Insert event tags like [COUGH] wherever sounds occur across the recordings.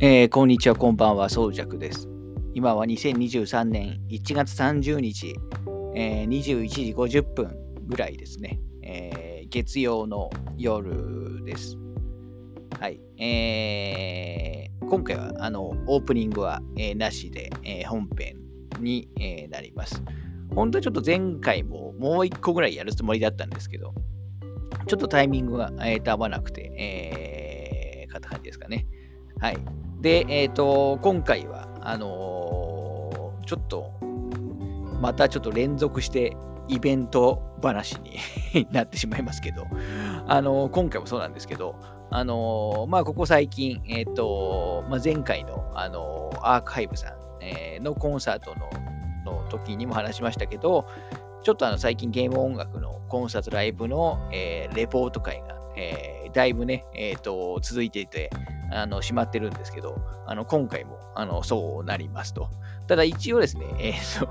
えーこんにちは、こんばんは、そうじゃくです。今は2023年1月30日、えー21時50分ぐらいですね。えー月曜の夜です。はい。えー今回はあのオープニングは、えーなしで、え本編に、えなります。本当はちょっと前回ももう一個ぐらいやるつもりだったんですけど、ちょっとタイミングが、合わなくて、えー、かった感じですかね。はい。で、えっ、と、今回は、あのーちょっと、またちょっと連続してイベント話に [LAUGHS] なってしまいますけど、あのー今回もそうなんですけど、あのまあ、ここ最近、えっ、と、まあ、前回の、あのアーカイブさん、えのコンサートのの時にも話しましたけど、ちょっとあの最近ゲーム音楽のコンサートライブの、えレポート会が、えだいぶね、えーと、続いていて、あの、閉まってるんですけど、あの、今回も、あの、そうなりますと。ただ一応ですね、[LAUGHS] えーと、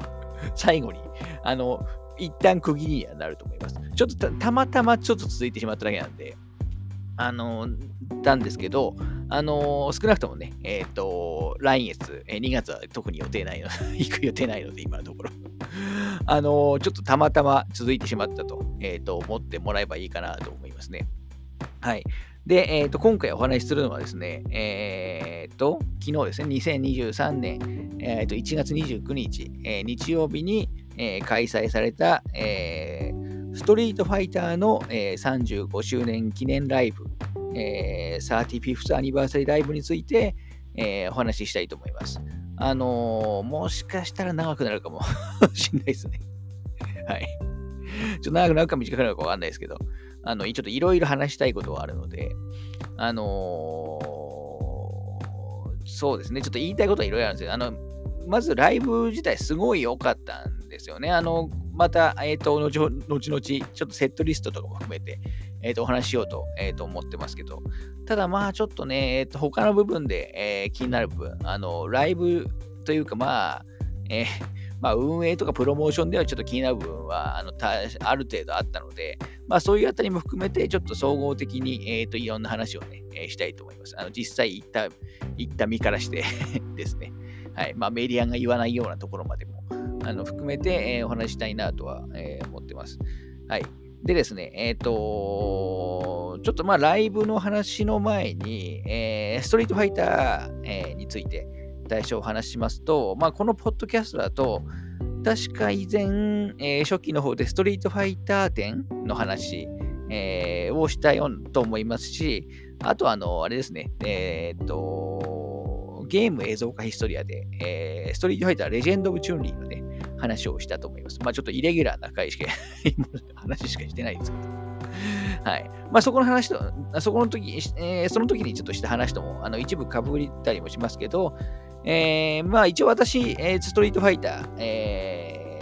最後に、あの、一旦区切りにはなると思います。ちょっとたまたまちょっと続いてしまっただけなんで、あの、なんですけど、あの、少なくともね、えっ、と、来月、えー2月は特に予定ないの、[LAUGHS] 行く予定ないので、今のところ。あの、ちょっとたまたま続いてしまったと、えっ、と、思ってもらえばいいかなと思いますね。はい。で、えっ、と、今回お話しするのはですね、えっ、と、昨日ですね、2023年、えっ、と、1月29日、えー日曜日に、えー開催された、えーストリートファイターの、えー35周年記念ライブ、えー、35th アニバーサリーライブについて、えーお話ししたいと思います。あのーもしかしたら長くなるかも [LAUGHS] しれないですね。はい。ちょっと長くなるか短くなるかわかんないですけど、あの、ちょっといろいろ話したいことはあるので、あのーそうですね、ちょっと言いたいことはいろいろあるんですよ。あの、まずライブ自体すごい良かったんですよね。あの、また、えっ、と、後々、ちょっとセットリストとかも含めて、えっ、と、お話ししようと,、えーと思ってますけど、ただまあ、ちょっとね、えっ、と、他の部分で、えー気になる部分、あの、ライブというか、まあ、えーまあ、運営とかプロモーションではちょっと気になる部分はあのある程度あったので、まあ、そういうあたりも含めて、ちょっと総合的に、えー、といろんな話をね、えーしたいと思います。あの実際行った、行った身からして [LAUGHS] ですね、はいまあ、メディアが言わないようなところまでもあの含めて、えーお話したいなとは、えー思ってます。はい。でですね、えっ、と、ちょっとまあライブの話の前に、えーストリートファイター、えーについて最初お話ししますと、まあこのポッドキャストだと、確か以前、えー初期の方でストリートファイター展の話、えーをしたよと思いますし、あとあの、あれですね、えーと、ゲーム映像化ヒストリアで、えーストリートファイターレジェンド・オブ・チューンリーのね、話をしたと思います。まあちょっとイレギュラーな回しか、[LAUGHS] 話しかしてないですけど。はい。まあそこの話と、そこの時、えーその時にちょっとした話とも、あの一部かぶったりもしますけど、えーまあ一応私、えーストリートファイター、え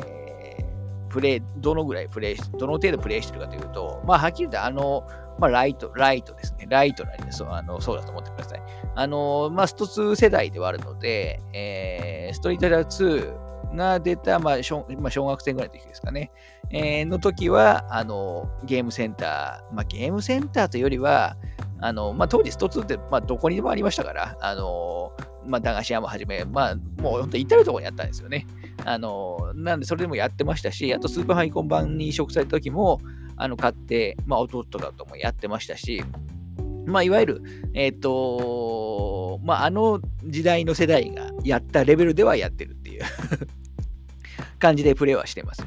ープレイ、どのぐらいプレイ、どの程度プレイしてるかというと、まあはっきり言ってあの、まあライト、ライトですね。ライトなりで、そうあのそうだと思ってください。あの、まあスト2世代ではあるので、えーストリートファイター2が出た、まあ小まあ、小学生ぐらいの時ですかね。えーの時は、あの、ゲームセンター、まあゲームセンターというよりは、あの、まあ当時スト2って、まあどこにでもありましたから、あの、まあ駄菓子屋もはじめ、まあもう本当至るところにあったんですよね。あの、なんでそれでもやってましたし、あとスーパーファイコン版に移植された時も、あの、買って、まあ弟とかともやってましたし、まあいわゆる、えっ、と、まああの時代の世代がやったレベルではやってるっていう [LAUGHS] 感じでプレイはしてます。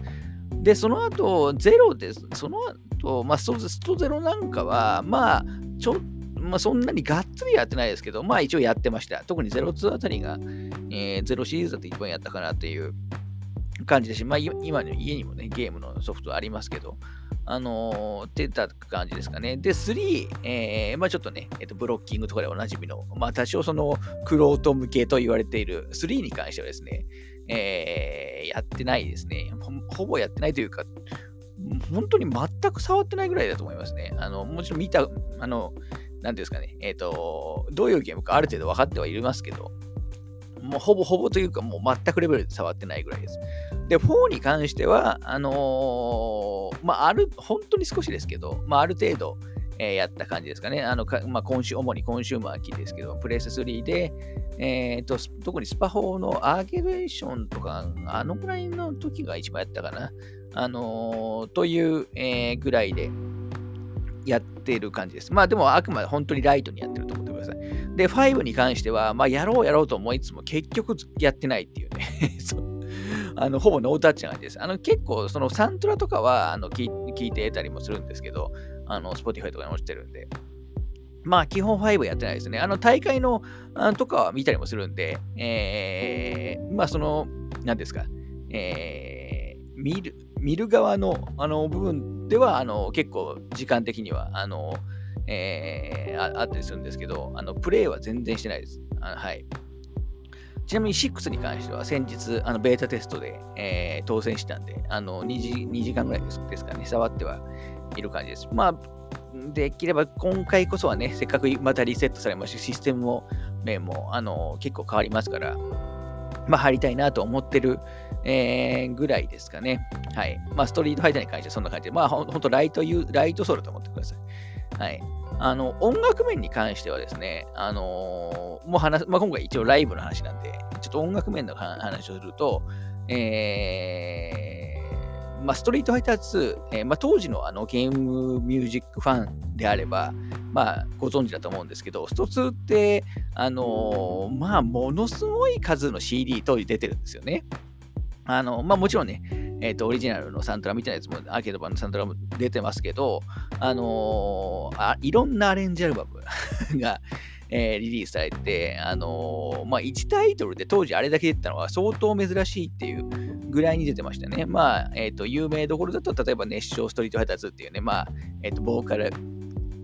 で、その後、ゼロです。その後、まあ、ストストゼロなんかは、まあ、ちょまあ、そんなにがっつりやってないですけど、まあ一応やってました。特にゼロ2あたりが、えーゼロシリーズだと一番やったかなっていう感じですし、まあ今の家にもね、ゲームのソフトありますけど、あのーってた感じですかね。で、3、えーまあちょっとね、えっとブロッキングとかでおなじみの、まあ多少その、クロート向けと言われている3に関してはですね、えーやってないですねほ。ほぼやってないというか、本当に全く触ってないぐらいだと思いますね。あの、もちろん見た、あの、なんていうんですかね、えっ、と、どういうゲームかある程度分かってはいますけど、もうほぼほぼというか、もう全くレベルで触ってないぐらいです。で、4に関しては、あのーまあ、ある、本当に少しですけど、まあ、ある程度、えー、やった感じですかね。あのかまあ、今週、主にコンシューマー機ですけど、プレステ3で、えーと、特にスパ4のアーケードエディションとか、あのぐらいの時が一番やったかな。あのー、という、えー、ぐらいでやってる感じです。まあでもあくまで本当にライトにやってると思ってください。で、5に関しては、まあやろうやろうと思いつつも結局やってないっていうね。[LAUGHS] あのほぼノータッチな感じです。あの結構そのサントラとかはあの聞いてたりもするんですけど、あの Spotify とかに落ちてるんで。まあ基本5やってないですね。あの大会のあとかは見たりもするんで、えー、まあその、何ですか、えー、見る、見る側のあの部分ではあの結構時間的にはあの、えー、ああったりするんですけど、あのプレイは全然してないです。あのはい。ちなみに6に関しては先日、あのベータテストで、えー、当選したんで、あの 2, 時2時間ぐらいですですかね、触ってはいる感じです。まあ、できれば今回こそはね、せっかくまたリセットされまして、システムも、ね、もあの結構変わりますから、まあ、入りたいなと思ってる、えー、ぐらいですかね。はい。まあ、ストリートファイターに関してはそんな感じで、まあ、ほんとライトユライトソロと思ってください。はい。あの、音楽面に関してはですね、あのー、もう話、まあ、今回一応ライブの話なんで、ちょっと音楽面の話をすると、えー、まあ、ストリートファイター2、えー、まあ、当時のあのゲームミュージックファンであれば、まあ、ご存知だと思うんですけど、スト2って、あのー、まあ、ものすごい数の CD 当時出てるんですよね。あの、まあもちろんね、え、ー、と、オリジナルのサントラみたいなやつも、アーケード版のサントラも出てますけど、あのー、あいろんなアレンジアルバムが、えー、リリースされて、あのー、まあ、1タイトルで当時あれだけ出たのは相当珍しいっていうぐらいに出てましたね。まあ、えっ、と、有名どころだと、例えば熱唱ストリートファイターズっていうね、まあ、えっ、と、ボーカル、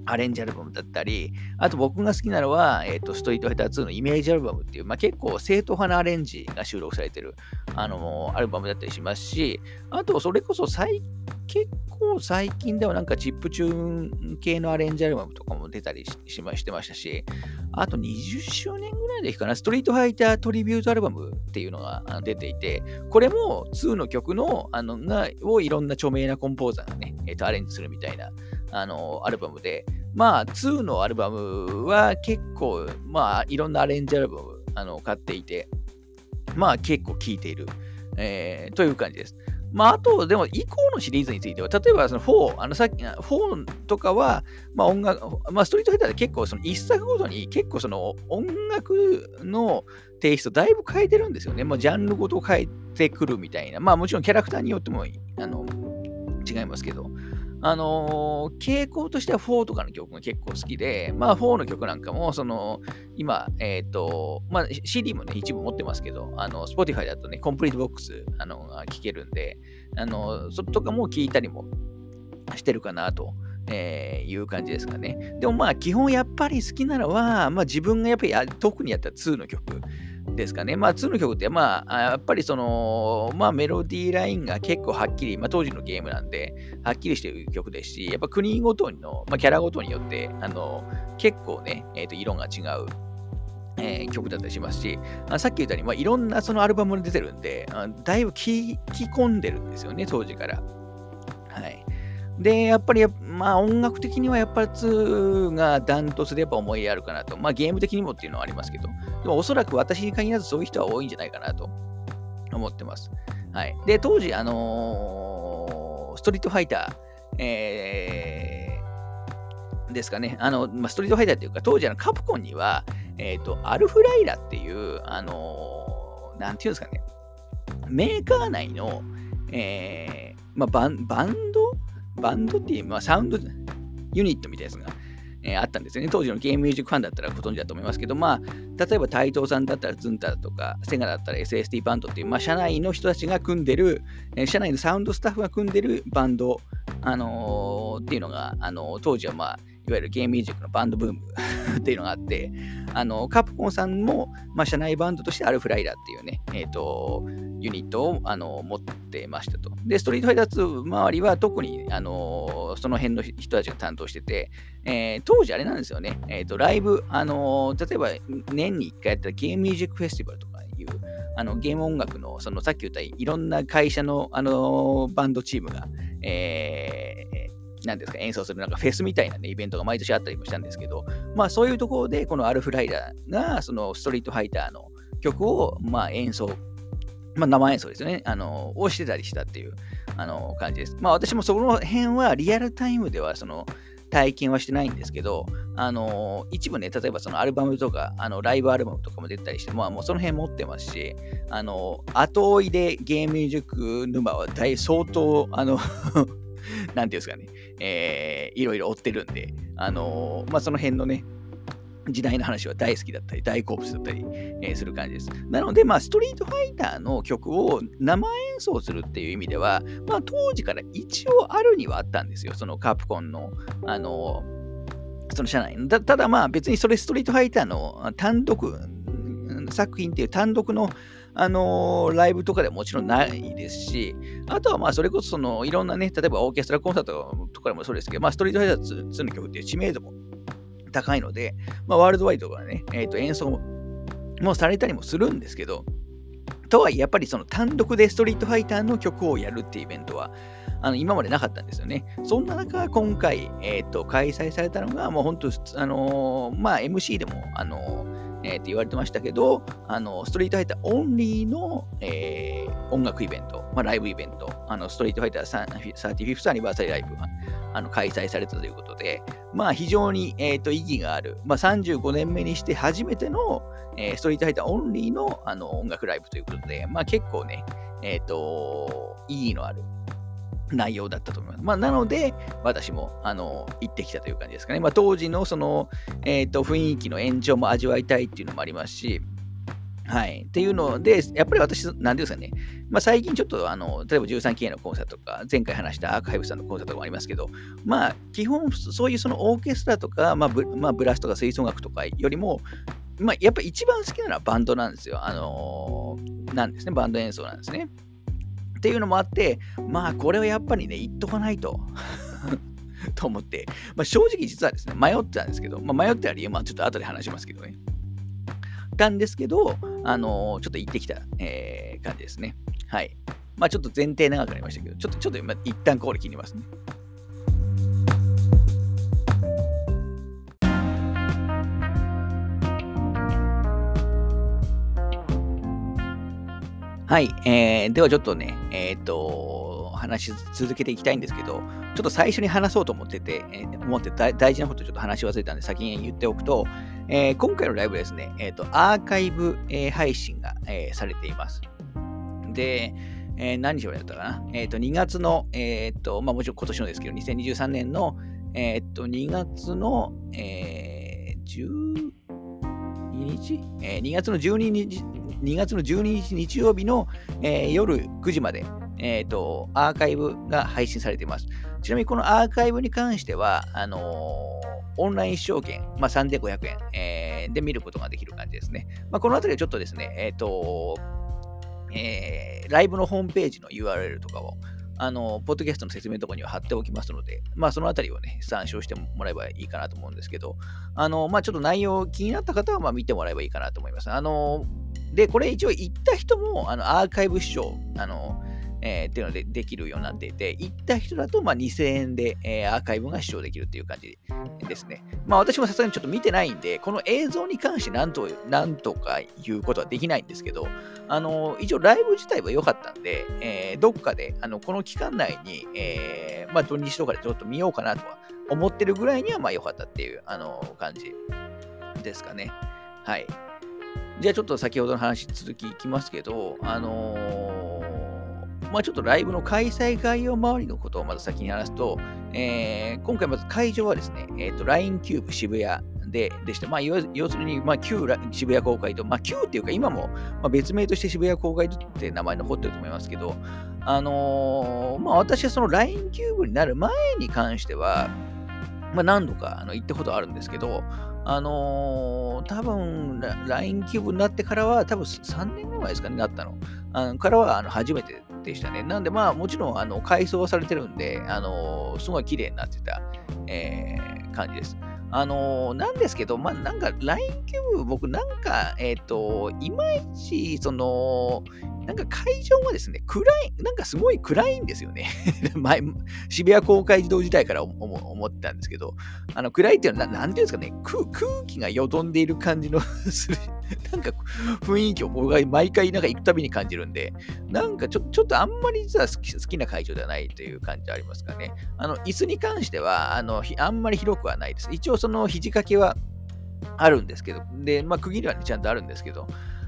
アレンジアルバムだったり、あと僕が好きなのは、え、ー、と、ストリートファイター2のイメージアルバムっていう、まあ、結構正統派なアレンジが収録されてる、あのー、アルバムだったりしますし、あと、それこそ最、結構最近ではなんかチップチューン系のアレンジアルバムとかも出たりしましてましたし、あと20周年ぐらいでいいかな、ストリートファイタートリビュートアルバムっていうのが出ていて、これも2の曲の、あの、が、をいろんな著名なコンポーザーがね、え、ー、と、アレンジするみたいな、あの、アルバムで、まあ、2のアルバムは結構、まあ、いろんなアレンジアルバム、あの、買っていて、まあ、結構聴いている、えー、という感じです。まあ、あと、でも、以降のシリーズについては、例えば、その4、あの、さっき、4とかは、まあ、音楽、まあ、ストリートファイターで結構、その一作ごとに、結構、その、音楽のテイスト、だいぶ変えてるんですよね。まあ、ジャンルごと変えてくるみたいな。まあ、もちろん、キャラクターによっても、あの、違いますけど、あのー、傾向としては4とかの曲が結構好きで、まあ4の曲なんかも、その、今、えっ、ー、と、まあ CD もね、一部持ってますけど、あの、Spotify だとね、コンプリートボックス、あの、聴けるんで、あの、そとかも聴いたりもしてるかなと。えー、いう感じですかね。でもまあ基本やっぱり好きなのは、まあ自分がやっぱり特にやった2の曲ですかね。まあ、2の曲って、まあ、やっぱりその、まあ、メロディーラインが結構はっきり、まあ、当時のゲームなんで、はっきりしてる曲ですし、やっぱ国ごとの、まあ、キャラごとによって、あの、結構ね、えっ、ー、と、色が違う。えー、曲だったりしますし、あさっき言ったように、まあ、いろんなそのアルバムに出てるんで、あだいぶ聴き込んでるんですよね、当時から。はい。で、やっぱり、まあ音楽的にはやっぱり2がダントツでやっぱ思いあるかなと。まあゲーム的にもっていうのはありますけど、でもおそらく私に限らずそういう人は多いんじゃないかなと思ってます。はい。で、当時、あのー、ストリートファイター、えー、ですかね。あの、まあ、ストリートファイターっていうか、当時のカプコンには、えっ、ー、と、アルフライラっていう、あのー、なんていうんですかね、メーカー内の、えー、まあ、バンバンドバンドっていう、まあ、サウンドユニットみたいなやつが、えー、あったんですよね。当時のゲームミュージックファンだったらご存知だと思いますけど、まあ、例えば台東さんだったらズンタだとか、セガだったら SST バンドっていう、まあ、社内の人たちが組んでる、えー、社内のサウンドスタッフが組んでるバンド、あのー、っていうのが、あのー、当時はまあ、いわゆるゲームミュージックのバンドブーム [LAUGHS] っていうのがあって、あの、カプコンさんも、まあ、社内バンドとしてアルフライダーっていうね、えっ、ー、と、ユニットを、あの、持ってましたと。で、ストリートファイター2周りは特に、あの、その辺の人たちが担当してて、えー、当時あれなんですよね、えっ、ー、と、ライブ、あの、例えば年に1回やったゲームミュージックフェスティバルとかいう、あの、ゲーム音楽の、その、さっき言ったいろんな会社の、あの、バンドチームが、えー、なんですか、演奏するなんかフェスみたいな、ね、イベントが毎年あったりもしたんですけど、まあそういうところで、このアルフライダーが、そのストリートファイターの曲を、まあ演奏、まあ生演奏ですよね、あの、をしてたりしたっていう、あの、感じです。まあ私もその辺はリアルタイムでは、その、体験はしてないんですけど、あの一部ね、例えばそのアルバムとか、あのライブアルバムとかも出たりして、まあもうその辺持ってますし、あの後追いでゲーム塾沼は大相当、あの [LAUGHS] なんていうんですかね、えー、いろいろ追ってるんで、あのまあその辺のね、時代の話は大好きだったり、大好物だったり、えー、する感じです。なので、まあ、ストリートファイターの曲を生演奏するっていう意味では、まあ、当時から一応あるにはあったんですよ。そのカプコンの、あのその社内の。ただまあ別にそれストリートファイターの単独作品っていう単独のあのー、ライブとかでもちろんないですし、あとはまあそれこそそのいろんなね、例えばオーケストラコンサートとかでもそうですけど、まあストリートファイター2の曲っていう知名度も高いので、まあ、ワールドワイドがね、えー、と演奏もされたりもするんですけど、とはいえやっぱりその単独でストリートファイターの曲をやるっていうイベントは、あの今までなかったんですよね。そんな中、今回、えーと、開催されたのが、もう本当、あのー、まあ、MC でも、あのー、えー、って言われてましたけど、あのストリートファイターオンリーの、えー、音楽イベント、まあ、ライブイベント、あのストリートファイター 35th アニバーサリーライブがあの開催されたということで、まあ、非常に、えーと、意義がある、まあ、35年目にして初めての、えー、ストリートファイターオンリーのあの音楽ライブということで、まあ、結構ね、えっ、ー、と、意義のある内容だったと思います。まあ、なので、私もあの行ってきたという感じですかね。まあ、当時のその、えーと、雰囲気の延長も味わいたいっていうのもありますし、はい。っていうので、やっぱり私、なんですかね、まあ、最近ちょっと、あの、例えば13期のコンサートとか、前回話したアーカイブさんのコンサートもありますけど、まあ、基本、そういうそのオーケストラとか、まあブ、まあ、ブラスとか吹奏楽とかよりも、まあ、やっぱり一番好きなのはバンドなんですよ。あのー、なんですね、バンド演奏なんですね。っていうのもあって、まあ、これはやっぱりね、言っとかないと。[LAUGHS] と思って、まあ、正直実はですね、迷ってたんですけど、まあ、迷ってた理由はちょっと後で話しますけどね。たんですけど、あのー、ちょっと行ってきた、えー、感じですね。はい。まあちょっと前提長くなりましたけど、ちょっと、ちょっと今、一旦これ切りますね。はい、えー、ではちょっとね、えっ、と、話し続けていきたいんですけど、ちょっと最初に話そうと思ってて、えー、思って大事なことちょっと話し忘れたんで先に言っておくと、えー、今回のライブですね、えっ、と、アーカイブ、えー、配信が、えー、されています。で、えー、何日までだったかな？えっ、と、2月の、えっ、と、まあもちろん今年のですけど、2023年の、えっ、と、2月の、えー、12日、えー、2月の12日、2月の12日日曜日の、えー、夜9時まで、えっ、と、アーカイブが配信されています。ちなみにこのアーカイブに関しては、あのーオンライン視聴券、まあ、3500円、えー、で見ることができる感じですね。まあ、このあたりはちょっとですね、えっ、と、え、ライブのホームページの URL とかを、あの、ポッドキャストの説明とかには貼っておきますので、まあ、そのあたりをね、参照してもらえばいいかなと思うんですけど、あの、まあ、ちょっと内容気になった方は、まあ、見てもらえばいいかなと思います。あの、で、これ一応行った人も、あの、アーカイブ視聴、あの、えー、っていうのでできるようになっていて、行った人だとまあ2000円で、えー、アーカイブが視聴できるっていう感じですね。まあ私もさすがにちょっと見てないんで、この映像に関して何と何とか言うことはできないんですけど、あの一応ライブ自体は良かったんで、えー、どっかであのこの期間内に、えー、まあ土日とかでちょっと見ようかなとは思ってるぐらいにはまあ良かったっていうあの感じですかね。はい。じゃあちょっと先ほどの話続きいきますけど、あのーまあ、ちょっとライブの開催概要周りのことをまず先に話すと、えー、今回まず会場はですね、えーと、LINE キューブ渋谷ででして、まあ、要するに、まあ、旧渋谷公会と、まあ、旧っていうか今も、まあ、別名として渋谷公会とって名前残ってると思いますけど、あのー、まあ、私はその LINE キューブになる前に関しては、まあ、何度かあの行ったことあるんですけど、あのー、多分 LINE キューブになってからは、多分3年ぐらいですかね、なったの。あのからはあの初めてでしたね。なんで、まあ、もちろん、あの、改装されてるんで、あの、すごい綺麗になってた、えー、感じです。あのなんですけど、まあ、なんか、LINE CUBE、僕、なんか、えっ、ー、と、いまいち、その、なんか会場はですね、暗い、なんかすごい暗いんですよね。[LAUGHS] 前渋谷公会自動時代から思ったんですけど、あの暗いっていうのは、なんていうんですかね、空気がよどんでいる感じの [LAUGHS] する、なんか雰囲気を僕が毎回なんか行くたびに感じるんで、なんかちょちょっとあんまり実は好き好きな会場ではないという感じありますかね。あの、椅子に関しては、あの、あんまり広くはないです。一応その肘掛けはあるんですけど、で、まあ区切りはね、ちゃんとあるんですけど、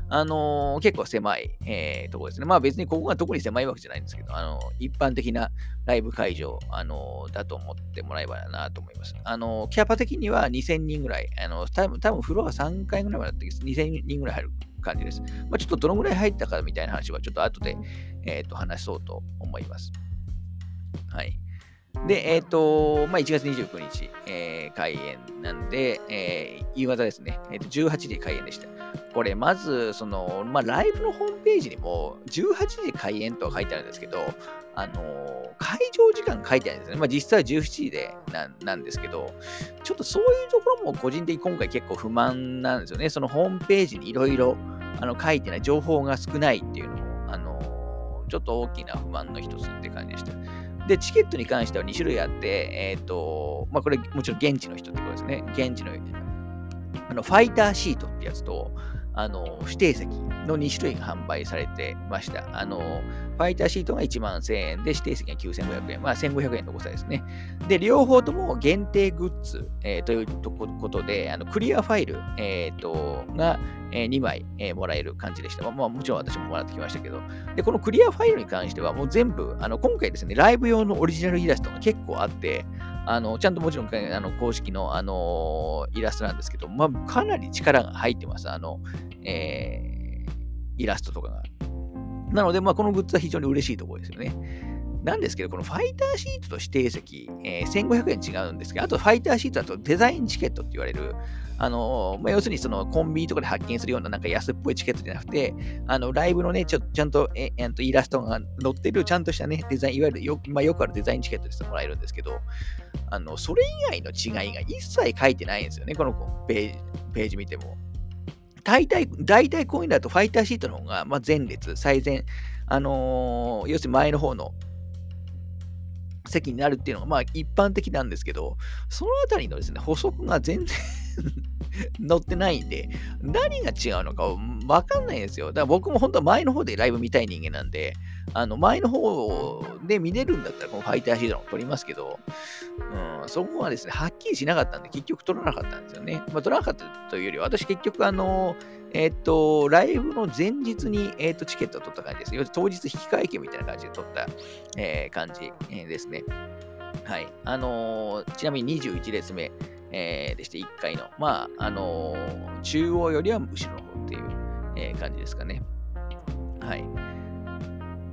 あのー、結構狭い、えー、ところですね。まあ別にここが特に狭いわけじゃないんですけど、あのー、一般的なライブ会場、あのだと思ってもらえばなと思います。あのキャパ的には2000人ぐらい、あの多分多分フロア3回ぐらいまであって2000人ぐらい入る感じです。まあ、ちょっとどのぐらい入ったかみたいな話はちょっと後で、えー、と話そうと思います。はい。で、えっ、ー、と、まあ、1月29日、えー、開演なんで、えー、夕方ですね、えーと、18時開演でした。これ、まず、その、まあ、ライブのホームページにも、18時開演と書いてあるんですけど、あのー、会場時間書いてあるんですね。まあ、実際は17時でななんですけど、ちょっとそういうところも個人的に今回結構不満なんですよね。そのホームページにいろいろ書いてない情報が少ないっていうのも、あのー、ちょっと大きな不満の一つって感じでした。で、チケットに関しては2種類あって、えっ、ー、と、まあ、これもちろん現地の人ってことですね。現地の、あの、ファイターシートってやつと、あの、指定席の2種類が販売されてました。あの、ファイターシートが1万1000円で、指定席が9500円。まあ、1500円の誤差ですね。で、両方とも限定グッズ、えー、ということで、あのクリアファイル、えー、とが、えー、2枚、えー、もらえる感じでした。まあ、もちろん私ももらってきましたけど、で、このクリアファイルに関しては、もう全部、あの今回ですね、ライブ用のオリジナルイラストが結構あって、あの、ちゃんともちろん、あの、公式の、あのイラストなんですけど、まあ、かなり力が入ってます。あの、えー、イラストとかが。なので、まあ、このグッズは非常に嬉しいところですよね。なんですけど、このファイターシートと指定席、えー、1500円違うんですけど、あとファイターシートだとデザインチケットって言われる、あの、まあ、要するにそのコンビニとかで発見するようななんか安っぽいチケットじゃなくて、あのライブのね、ちょちゃんとええとイラストが載ってる、ちゃんとしたね、デザイン、いわゆるよ,、まあ、よくあるデザインチケットですもらえるんですけど、あのそれ以外の違いが一切書いてないんですよね、このページページ見ても。大体、大体こういうのだとファイターシートの方が、まあ、前列、最前、あのー、要するに前の方の席になるっていうのが、まあ一般的なんですけど、そのあたりのですね、補足が全然載ってないんで、何が違うのかわかんないんですよ。だから僕も本当は前の方でライブ見たい人間なんで、あの前の方で見れるんだったらこのファイターシードを撮りますけど、うん、そこはですね、はっきりしなかったんで、結局撮らなかったんですよね。まあ、撮らなかったというよりは、私結局あの、えっ、と、ライブの前日に、えーと、チケットを取った感じです。要するに当日引き換え券みたいな感じで取った、えー、感じ、えー、ですね。はい。あのー、ちなみに21列目、えー、でして、1回の、まあ、あのー、中央よりは後ろの方っていう、え、感じですかね。はい。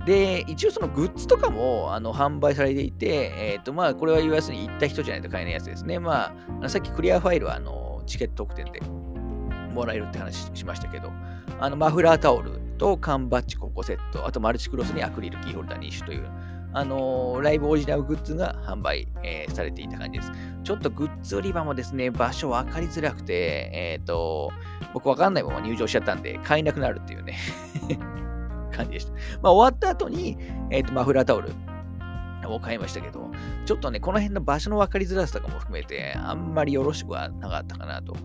で、一応そのグッズとかもあの販売されていて、えっ、と、まあ、これは要するに行った人じゃないと買えないやつですね。まあ、さっきクリアファイルはあのチケット特典でもらえるって話しましたけど、あのマフラータオルと缶バッジ5個セット、あとマルチクロスにアクリルキーホルダー2種という、あのー、ライブオリジナルグッズが販売、えー、されていた感じです。ちょっとグッズ売り場もですね、場所分かりづらくて、えっ、ー、と、僕分かんないまま入場しちゃったんで、買えなくなるっていうね [LAUGHS] 感じでした。まあ、終わった後に、えっ、と、マフラータオルを買いましたけど、ちょっとね、この辺の場所の分かりづらさとかも含めて、あんまりよろしくはなかったかなと、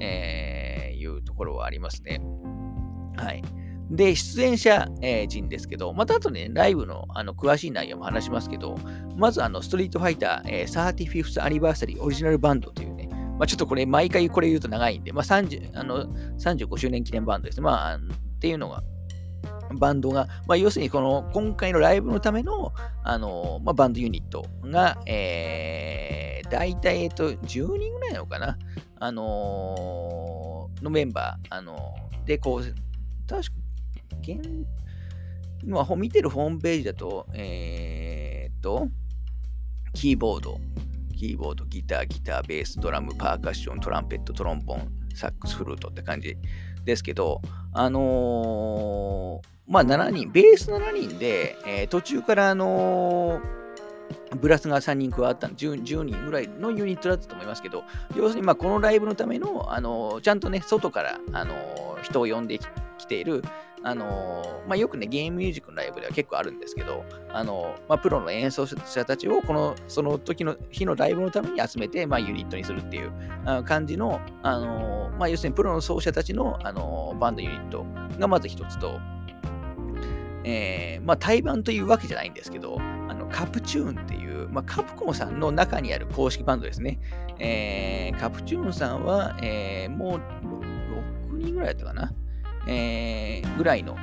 えいうところはありますね。はい。で、出演者、えー、陣ですけど、また後で、ね、ライブのあの詳しい内容も話しますけど、まずあのストリートファイター、えー、35th アニバーサリーオリジナルバンドというね、まあ、ちょっとこれ毎回これ言うと長いんで、まあ、30あの35周年記念バンドですね。まあ、っていうのが、バンドが、まあ、要するにこの今回のライブのための、あのまあ、バンドユニットが、えー、大体、えっと、10人ぐらいなのかな、あのー、のメンバー、あのー、で、こう、確か現、今見てるホームページだと、えー、っと、キーボード、キーボード、ギター、ギター、ベース、ドラム、パーカッション、トランペット、トロンボン、サックス、フルートって感じですけど、あのー、まあ7人、ベース7人で、えー、途中からあのーブラスが3人加わった 10, 10, 人ぐらいのユニットだったと思いますけど、要するにまあこのライブのための、あのちゃんとね、外から、あの人を呼んできている、あの、まあ、よくね、ゲームミュージックのライブでは結構あるんですけど、あの、まあ、プロの演奏者たちをこの、その時の日のライブのために集めて、まあ、ユニットにするっていう感じの、あの、まあ、要するにプロの奏者たちの、あのバンドユニットがまず一つと、えー、まあ、対バンというわけじゃないんですけど、あのカプチューンっていう、まあ、カプコンさんの中にある公式バンドですね。えー、カプチューンさんは、えー、もう6人ぐらいだったかな。えー、ぐらいの、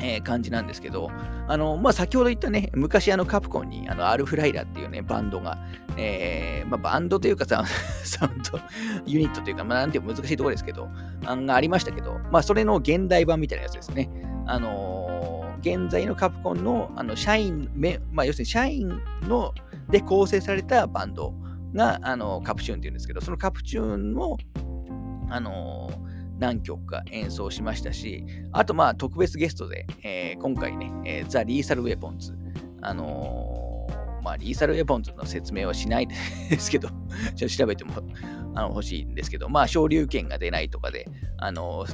えー、感じなんですけど、あの、まあ、先ほど言ったね、昔あのカプコンにあのアルフライラっていうね、バンドが、えー、まあ、バンドというかササウンド [LAUGHS] ユニットというか、まあ、なんていう難しいところですけど、あがありましたけど、まあ、それの現代版みたいなやつですね。あの、現在のカプコンのあの社員、まあ、要するに社員ので構成されたバンドが、あのカプチューンっていうんですけど、そのカプチューンも、あのー何曲か演奏しましたし、あとまあ特別ゲストで、えー、今回ね、えー、ザ・リーサル・ウェポンズ、あのー、まあリーサル・ウェポンズの説明はしないですけど、[LAUGHS] ちょっと調べてもあの欲しいんですけど、まあ昇竜拳が出ないとかで、あの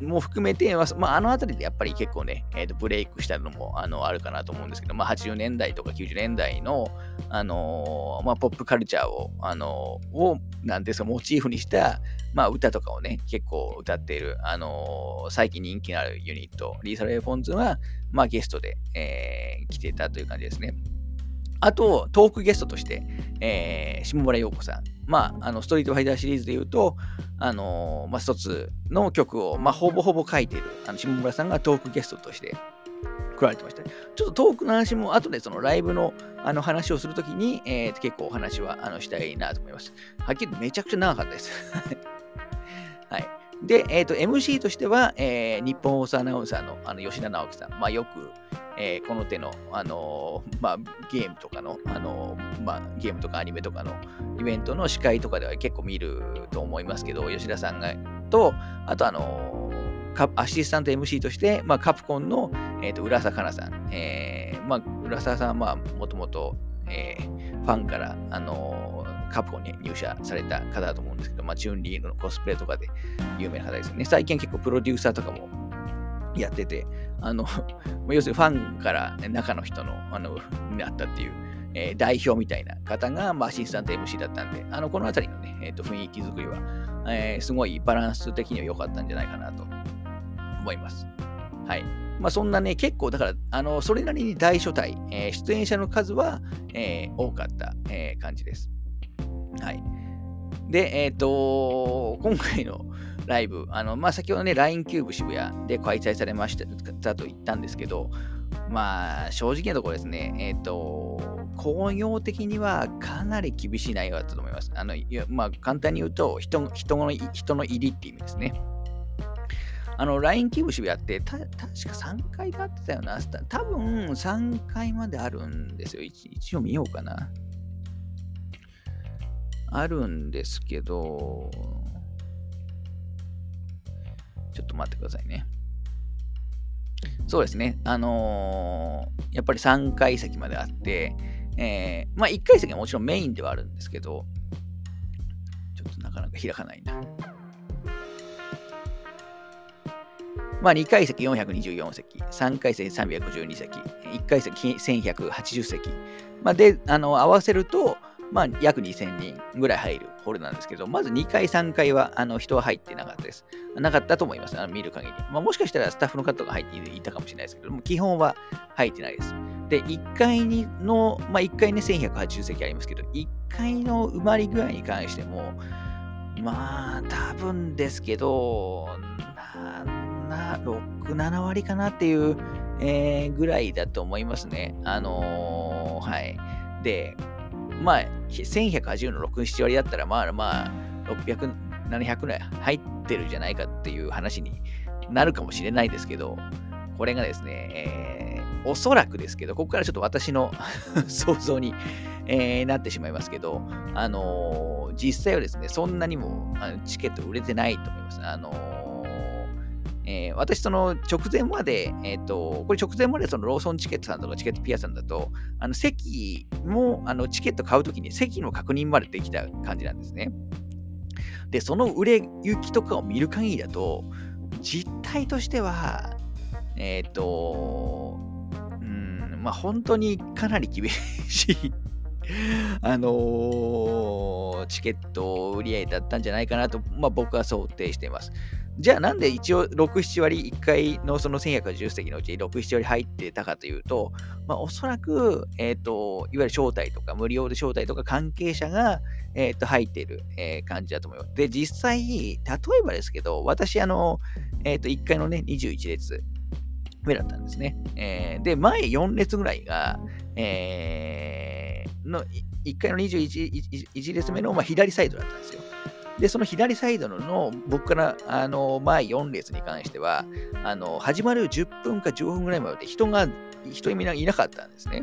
も含めて、まあ、あの辺りでやっぱり結構ね、えー、とブレイクしたのもあのあるかなと思うんですけど、まあ、80年代とか90年代の、あのー、まあ、ポップカルチャーを、あのー、をなんですか、モチーフにした、まあ、歌とかをね、結構歌っている、あのー、最近人気のあるユニット、リーサル・エフォンズは、まあ、ゲストで、えー、来てたという感じですね。あと、トークゲストとして、えー、下村陽子さん。まあ、あの、ストリートファイターシリーズで言うと、あのー、まあ、一つの曲を、まあ、ほぼほぼ書いている、あの、下村さんがトークゲストとして来られてました、ちょっとトークの話も後でそのライブのあの話をするときに、えー、結構お話はあのしたいなと思います。はっきりめちゃくちゃ長かったです。はい。で、えっ、ー、と、MC としては、えー、日本放送アナウンサーのあの吉田直樹さん。まあ、よく、えー、この手の、あのー、まあ、ゲームとかの、あの、まあ、ゲームとかアニメとかのイベントの司会とかでは結構見ると思いますけど、吉田さんが、と、あと、あのアシスタント MC として、まあ、カプコンの、えーと、浦坂香奈さん、えーまあ、浦坂さんはもともと、ファンから、あのカプコンに入社された方だと思うんですけど、まあ、チューンリーのコスプレとかで有名な方ですよね。最近結構プロデューサーとかもやってて、あの、[LAUGHS] 要するにファンから中の人の、あの、になったっていう、えー、代表みたいな方が、まあ、アシスタント MC だったんで、あの、このあたりのね、えーと、雰囲気作りは、えー、すごいバランス的には良かったんじゃないかなと思います。はい。まあ、そんなね、結構、だから、あの、それなりに大所帯、えー、出演者の数は、えー、多かった、えー、感じです。はい。で、えっ、ー、と、今回のライブ、あの、まあ、先ほどね、LINE キューブ渋谷で開催されましたと言ったんですけど、まあ、正直なところですね、えっ、ー、と、興行的にはかなり厳しい内容だったと思います。あの、まあ、簡単に言うと人、人の人の入りっていう意味ですね。あの、LINE CUBE 渋谷って、た確か3階だってたよな。多分3回まであるんですよ。一応見ようかな。あるんですけど、ちょっと待ってくださいね。そうですね。あのー、やっぱり3階席まであって、えー、まあ1階席はもちろんメインではあるんですけど、ちょっとなかなか開かないな。まあ2階席424席、3階席352席、1階席1180席。まあ、で、あの、合わせると、まあ、約2000人ぐらい入るホールなんですけど、まず2階、3階はあの人は入ってなかったです。なかったと思います、あの見る限り。まあ、もしかしたらスタッフの方が入っていたかもしれないですけども、基本は入ってないです。で、1階にの、まあ、1階に1180席ありますけど、1階の埋まり具合に関しても、まあ、多分ですけど、な、6、7割かなっていう、えー、ぐらいだと思いますね。あのー、はい。で、まあ、1180の6、7割だったら、まあまあ、600、700ぐらい入ってるじゃないかっていう話になるかもしれないですけど、これがですね、えー、おそらくですけど、ここからちょっと私の [LAUGHS] 想像に、えー、なってしまいますけど、あのー、実際はですね、そんなにもあのチケット売れてないと思います。あのえー、私、その直前まで、えっ、ー、と、これ直前までそのローソンチケットさんとかチケットピアさんだと、あの席も、あのチケット買うときに席の確認までできた感じなんですね。で、その売れ行きとかを見る限りだと、実態としては、えっ、と、うん、まあ本当にかなり厳しい [LAUGHS] あのー、チケット売り上げだったんじゃないかなと、まあ、僕は想定しています。じゃあなんで一応6、7割、1回のその1110席のうち6、7割入ってたかというと、まあ、おそらく、えっ、ー、と、いわゆる招待とか、無料で招待とか関係者が、えっ、ー、と、入っている、えー、感じだと思います。で、実際、例えばですけど、私、あの、えっ、と、1回のね、21列目だったんですね。えで、前4列ぐらいが、えの1回の21列目の、まあ、左サイドだったんですよ。で、その左サイドの僕からあの前4列に関しては、あの始まる10分か15分ぐらいまで人が、人いなかったんですね。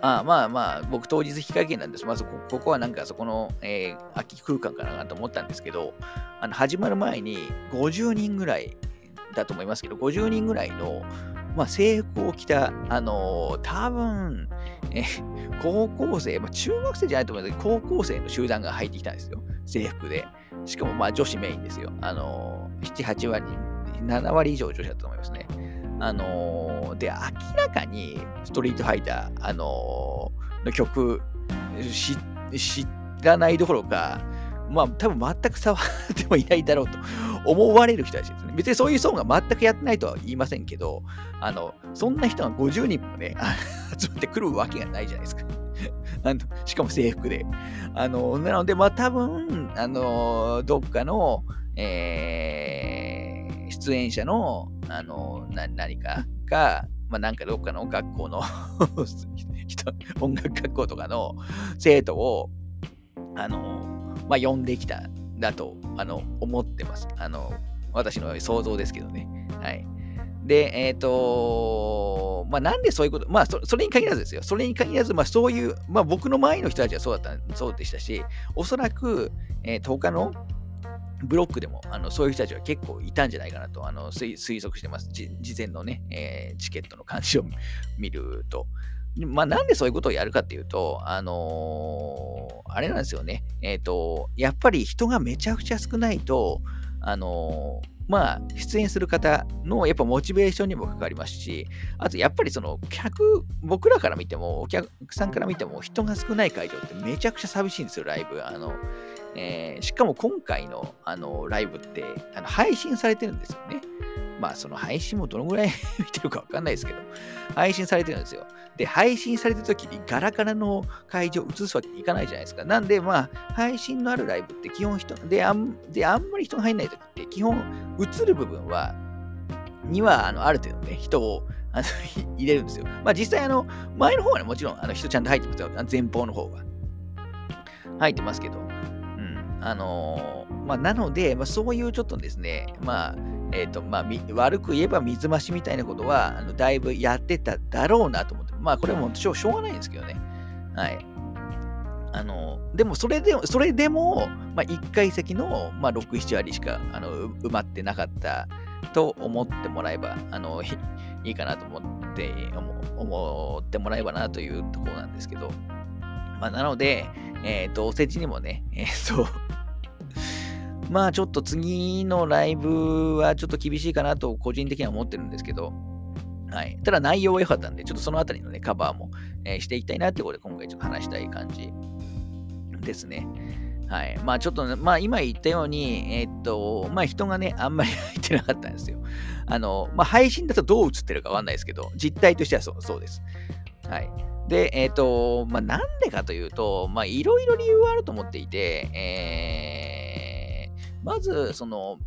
あまあまあ、僕当日控え券なんです。まずこここはなんかそこの、えー、空き空間かなと思ったんですけど、あの始まる前に50人ぐらいだと思いますけど、50人ぐらいの、まあ、制服を着た、あのー、多分、え [LAUGHS] 高校生、まあ、中学生じゃないと思うんですけど、高校生の集団が入ってきたんですよ。制服で。しかもまあ女子メインですよ。あのー、7、8割、7割以上女子だったと思いますね。あのー、で、明らかにストリートファイター、あのー、の曲知らないどころか、まあ多分全く触ってもいないだろうと [LAUGHS] 思われる人たちですね。別にそういう層が全くやってないとは言いませんけど、あの、そんな人が50人もね、[LAUGHS] 集まってくるわけがないじゃないですか。[LAUGHS] あのしかも制服で。あの、なので、まあ多分、あの、どっかの、えー、出演者の、あの、な何かが、まあなんかどっかの学校の音楽学校とかの生徒を、あの、まあ呼んできただと、あの、思ってます。あの、私の想像ですけどね。はい。で、えっ、ー、とまあ、なんでそういうこと、まあそ、それに限らずですよ。それに限らず、まあ、そういう、まあ、僕の周りの人たちはそうだった、そうでしたし、おそらく、えー、他のブロックでもあのそういう人たちは結構いたんじゃないかなとあの推測してます。事前のね、えー、チケットの感じを見ると。まあ、なんでそういうことをやるかっていうと、あのー、あれなんですよね。えっ、ー、と、やっぱり人がめちゃくちゃ少ないと、あのーまあ、出演する方のやっぱモチベーションにもかかりますし、あとやっぱりその客、僕らから見ても、お客さんから見ても人が少ない会場ってめちゃくちゃ寂しいんですよ、ライブ。あのえー、しかも今回のあのライブってあの配信されてるんですよね。まあその配信もどのぐらい見てるかわかんないですけど、配信されてるんですよ。で、配信されてる時にガラガラの会場を映すわけにいかないじゃないですか。なんで、まあ、配信のあるライブって基本人、で、あんであんまり人が入んない時って基本映る部分は、にはあのある程度ね、人をあの [LAUGHS] 入れるんですよ。まあ実際あの、前の方はね、もちろんあの人ちゃんと入ってますよ。前方の方が。入ってますけど。うん。あのー、まあなので、まあそういうちょっとですね、まあ、えっ、ー、と、まあ、悪く言えば水増しみたいなことは、あのだいぶやってただろうなと思って、まあ、これもしょしょうがないんですけどね。はい。あの、でも、それでも、それでも、まあ、1階席の、まあ、6、7割しか、あの、埋まってなかったと思ってもらえば、あの、いいかなと思って、思ってもらえばなというところなんですけど、まあ、なので、えっ、ー、と、おせちにもね、えっ、ー、と、まあちょっと次のライブはちょっと厳しいかなと個人的には思ってるんですけど、はい。ただ内容は良かったんで、ちょっとそのあたりのね、カバーも、えー、していきたいなってことで今回ちょっと話したい感じですね。はい。まあちょっと、まあ今言ったように、えー、っと、まあ人がね、あんまり [LAUGHS] 入ってなかったんですよ。あの、まあ配信だとどう映ってるかわかんないですけど、実態としてはそうそうです。はい。で、えー、っと、まあなんでかというと、まあいろいろ理由はあると思っていて、えーまず、その、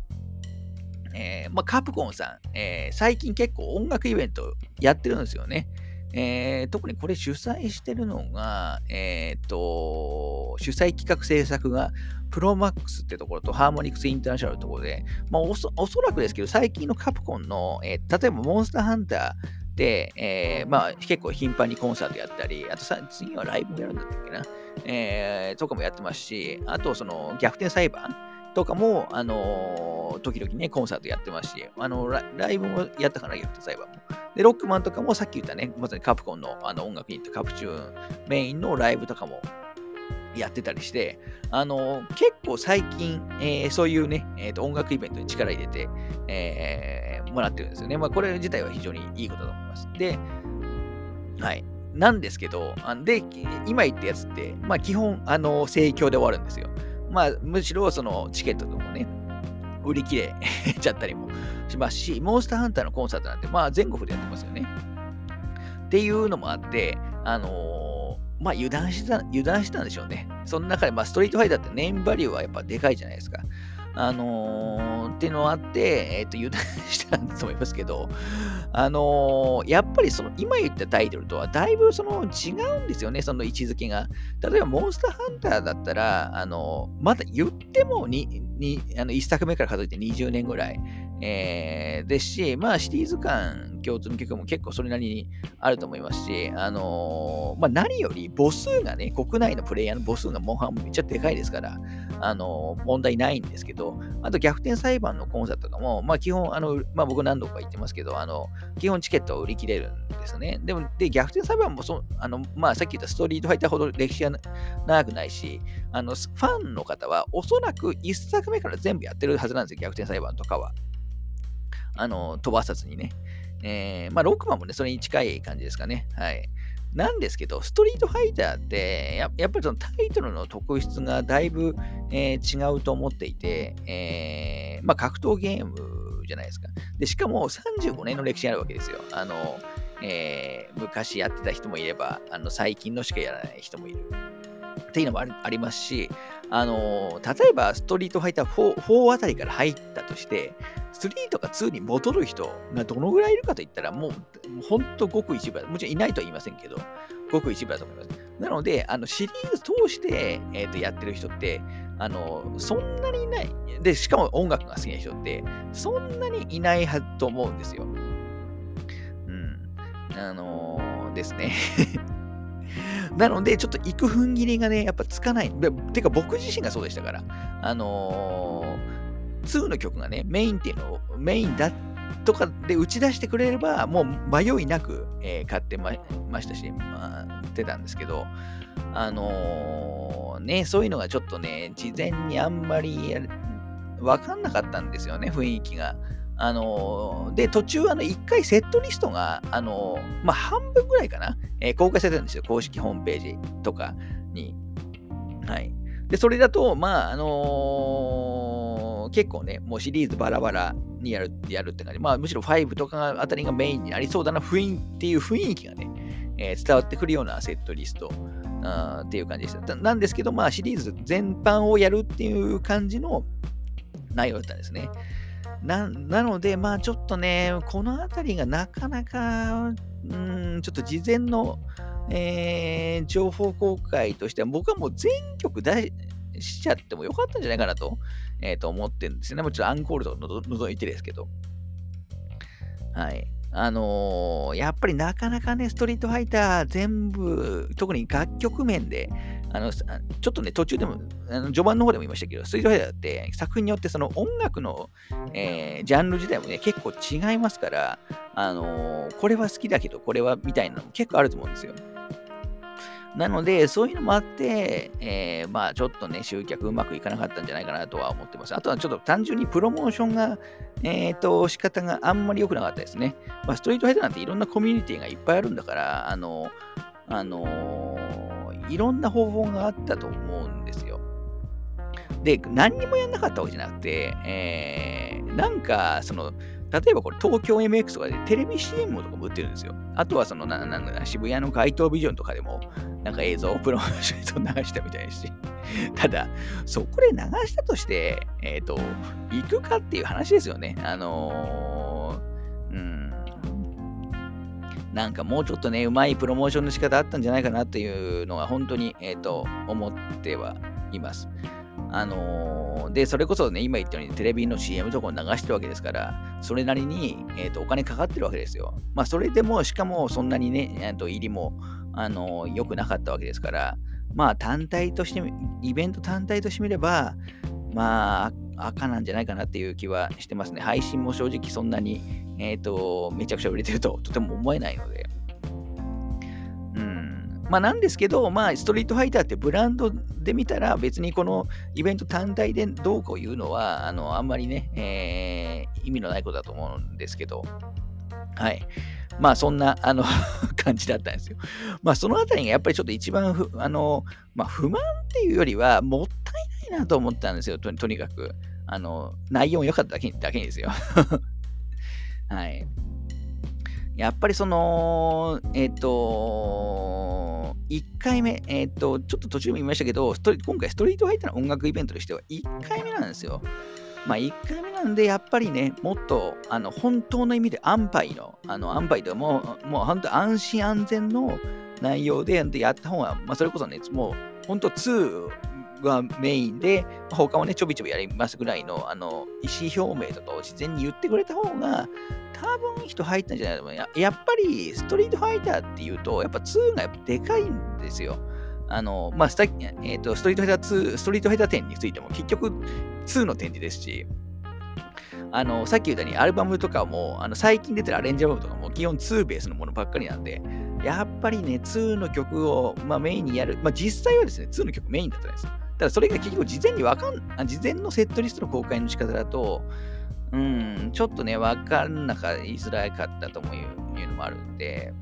えー、まあ、カプコンさん、えー、最近結構音楽イベントやってるんですよね。えー、特にこれ主催してるのが、えっ、と、主催企画制作がプロマックスってところとハーモニクスインターナショナルのところで、まあおそ、らくですけど、最近のカプコンの、え例えばモンスターハンターで、えまあ、結構頻繁にコンサートやったり、あとさ次はライブもやるんだったっけな、えとかもやってますし、あとその逆転裁判、とかも、あのー、時々ね、コンサートやってますし、あのラ、ライブもやったかな、ギフト裁判も。で、ロックマンとかもさっき言ったね、まさにカプコンのあの音楽に行ったカプチューンメインのライブとかもやってたりして、あのー、結構最近、えー、そういうね、えーと、音楽イベントに力入れて、えー、もらってるんですよね。まあ、これ自体は非常にいいことだと思います。で、はい。なんですけど、で、今言ったやつって、まあ、基本、あの、盛況で終わるんですよ。まあ、むしろ、その、チケットとかもね、売り切れ [LAUGHS] ちゃったりもしますし、モンスターハンターのコンサートなんて、まあ、全国でやってますよね。っていうのもあって、あのー、まあ、油断した、油断したんでしょうね。その中で、まあ、ストリートファイターってネームバリューはやっぱでかいじゃないですか。あのー、っていうのがあって、えっ、ー、と、油断したんだと思いますけど、あのー、やっぱりその、今言ったタイトルとはだいぶその違うんですよね、その位置づけが。例えば、モンスターハンターだったら、あのまだ言ってもに、に、あの、1作目から数えて20年ぐらい、えー、ですし、まあ、シティーズ間共通の曲も結構それなりにあると思いますし、あのー、まあ、何より母数がね、国内のプレイヤーの母数がモンハンもめっちゃでかいですから、あのー、問題ないんですけど、あと逆転裁判のコンサートとかも、まあ、基本、あの、まあ、僕何度か言ってますけど、あの、基本チケットを売り切れるんですね。でも、で、逆転裁判もそ、あの、まあ、さっき言ったストリートファイターほど歴史が長くないし、あの、ファンの方はおそらく1作目から全部やってるはずなんですよ、逆転裁判とかは。あの、飛ばさずにね。えー、まあ、6番もね、それに近い感じですかね。はい。なんですけど、ストリートファイターってや、やっぱりそのタイトルの特質がだいぶ、えー、違うと思っていて、えー、まあ、格闘ゲームじゃないですか。で、しかも35年の歴史があるわけですよ。あの、えー、昔やってた人もいれば、あの最近のしかやらない人もいる。っていうのもありますし、あの例えばストリートファイター 4, 4あたりから入ったとして、3とか2に戻る人がどのぐらいいるかといったら、もう本当ごく一部だもちろんいないとは言いませんけど、ごく一部だと思います。なので、あのシリーズ通して、えー、とやってる人って、あのそんなにいない。で、しかも音楽が好きな人って、そんなにいないはずと思うんですよ。うん。あのー、ですね [LAUGHS] なので、ちょっと行く踏ん切りがね、やっぱつかない。てか、僕自身がそうでしたから。あのー、2の曲がね、メインっていうのを、メインだとかで打ち出してくれれば、もう迷いなく、えー、買ってましたし、まあ、ってたんですけど、あのー、ね、そういうのがちょっとね、事前にあんまり分かんなかったんですよね、雰囲気が。あのー、で、途中、あの、一回セットリストが、あのー、まあ、半分ぐらいかな、えー、公開されてるんですよ。公式ホームページとかに。はい。で、それだと、まあ、あの結構ね、もうシリーズバラバラにやるやるって感じ。まあ、むしろ5とかあたりがメインになりそうだな、雰囲気っていう雰囲気がね、え伝わってくるようなセットリスト。あっていう感じでした。なんですけど、まあ、シリーズ全般をやるっていう感じの内容だったんですね。なので、まあちょっとね、このあたりがなかなか、うん、ちょっと事前の、えー、情報公開としては、僕はもう全曲出しちゃってもよかったんじゃないかなと,、えー、と思ってるんですよね。もちろんアンコールと除いてですけど。はい。あのー、やっぱりなかなかね、ストリートファイター全部、特に楽曲面で、あの、ちょっとね、途中でも、あの序盤の方でも言いましたけど、ストリートファイターって作品によってその音楽の、えー、ジャンル自体もね、結構違いますから、あのー、これは好きだけど、これはみたいなのも結構あると思うんですよ。なので、そういうのもあって、えー、まあ、ちょっとね、集客うまくいかなかったんじゃないかなとは思ってます。あとはちょっと単純にプロモーションが、えっ、ー、と、仕方があんまり良くなかったですね。まあ、ストリートヘッドなんていろんなコミュニティがいっぱいあるんだから、あの、あのいろんな方法があったと思うんですよ。で、何にもやんなかったわけじゃなくて、えー、なんか、その、例えばこれ東京 MX とかでテレビ CM とかも売ってるんですよ。あとはそのなな渋谷の街頭ビジョンとかでもなんか映像を [LAUGHS] プロモーション流したみたいし。[LAUGHS] ただ、そこで流したとして、えっ、ー、と、行くかっていう話ですよね。あのー、うん。なんかもうちょっとね、うまいプロモーションの仕方あったんじゃないかなっていうのは本当に、えっ、ー、と、思ってはいます。あのー、で、それこそね、今言ったようにテレビの CM とかを流してるわけですから、それなりに、えーと、お金かかってるわけですよ。まあ、それでも、しかもそんなにね、えーと、入りも、あのー、良くなかったわけですから、まあ、単体として、イベント単体としてみれば、まあ、赤なんじゃないかなっていう気はしてますね。配信も正直そんなに、えっ、ー、と、めちゃくちゃ売れてるととても思えないので。まあ、なんですけど、まあ、ストリートファイターってブランドで見たら、別にこのイベント単体でどうこう言うのは、あのあんまりね、えー、意味のないことだと思うんですけど、はい。まあそんなあの [LAUGHS] 感じだったんですよ。まあそのあたりがやっぱりちょっと一番ふあの、まあ、不満っていうよりはもったいないなと思ったんですよ、とにかく。あの内容良かっただけだけにですよ。[LAUGHS] はい。やっぱりその、えっ、ー、と、1回目、えっ、ー、と、ちょっと途中も言いましたけど、今回ストリートファイターの音楽イベントとしては1回目なんですよ。まあ、1回目なんで、やっぱりね、もっと、あの、本当の意味で安牌の、あの、安牌でもう、もう本当安心安全の内容でやった方が、まあ、それこそね、もう、本当2がメインで、他をね、ちょびちょびやりますぐらいの、あの、意思表明とかを事前に言ってくれた方が、多分人入ったんじゃない？かと思う。やっぱり、ストリートファイターっていうと、やっぱ2がやっぱでかいんですよ。あの、まあ、スタえーと、ストリートファイター2、ストリートファイター10についても結局2の展示ですし、あの、さっき言ったようにアルバムとかも、あの最近出てるアレンジアルバムとかも基本2ベースのものばっかりなんで、やっぱりね、2の曲を、まあ、メインにやる、まあ、実際はですね、2の曲メインだったんです。ただそれが結局事前にわかん、事前のセットリストの公開の仕方だと、うん、ちょっとね、わかんなか言いづらかったともいういうのもあるんで、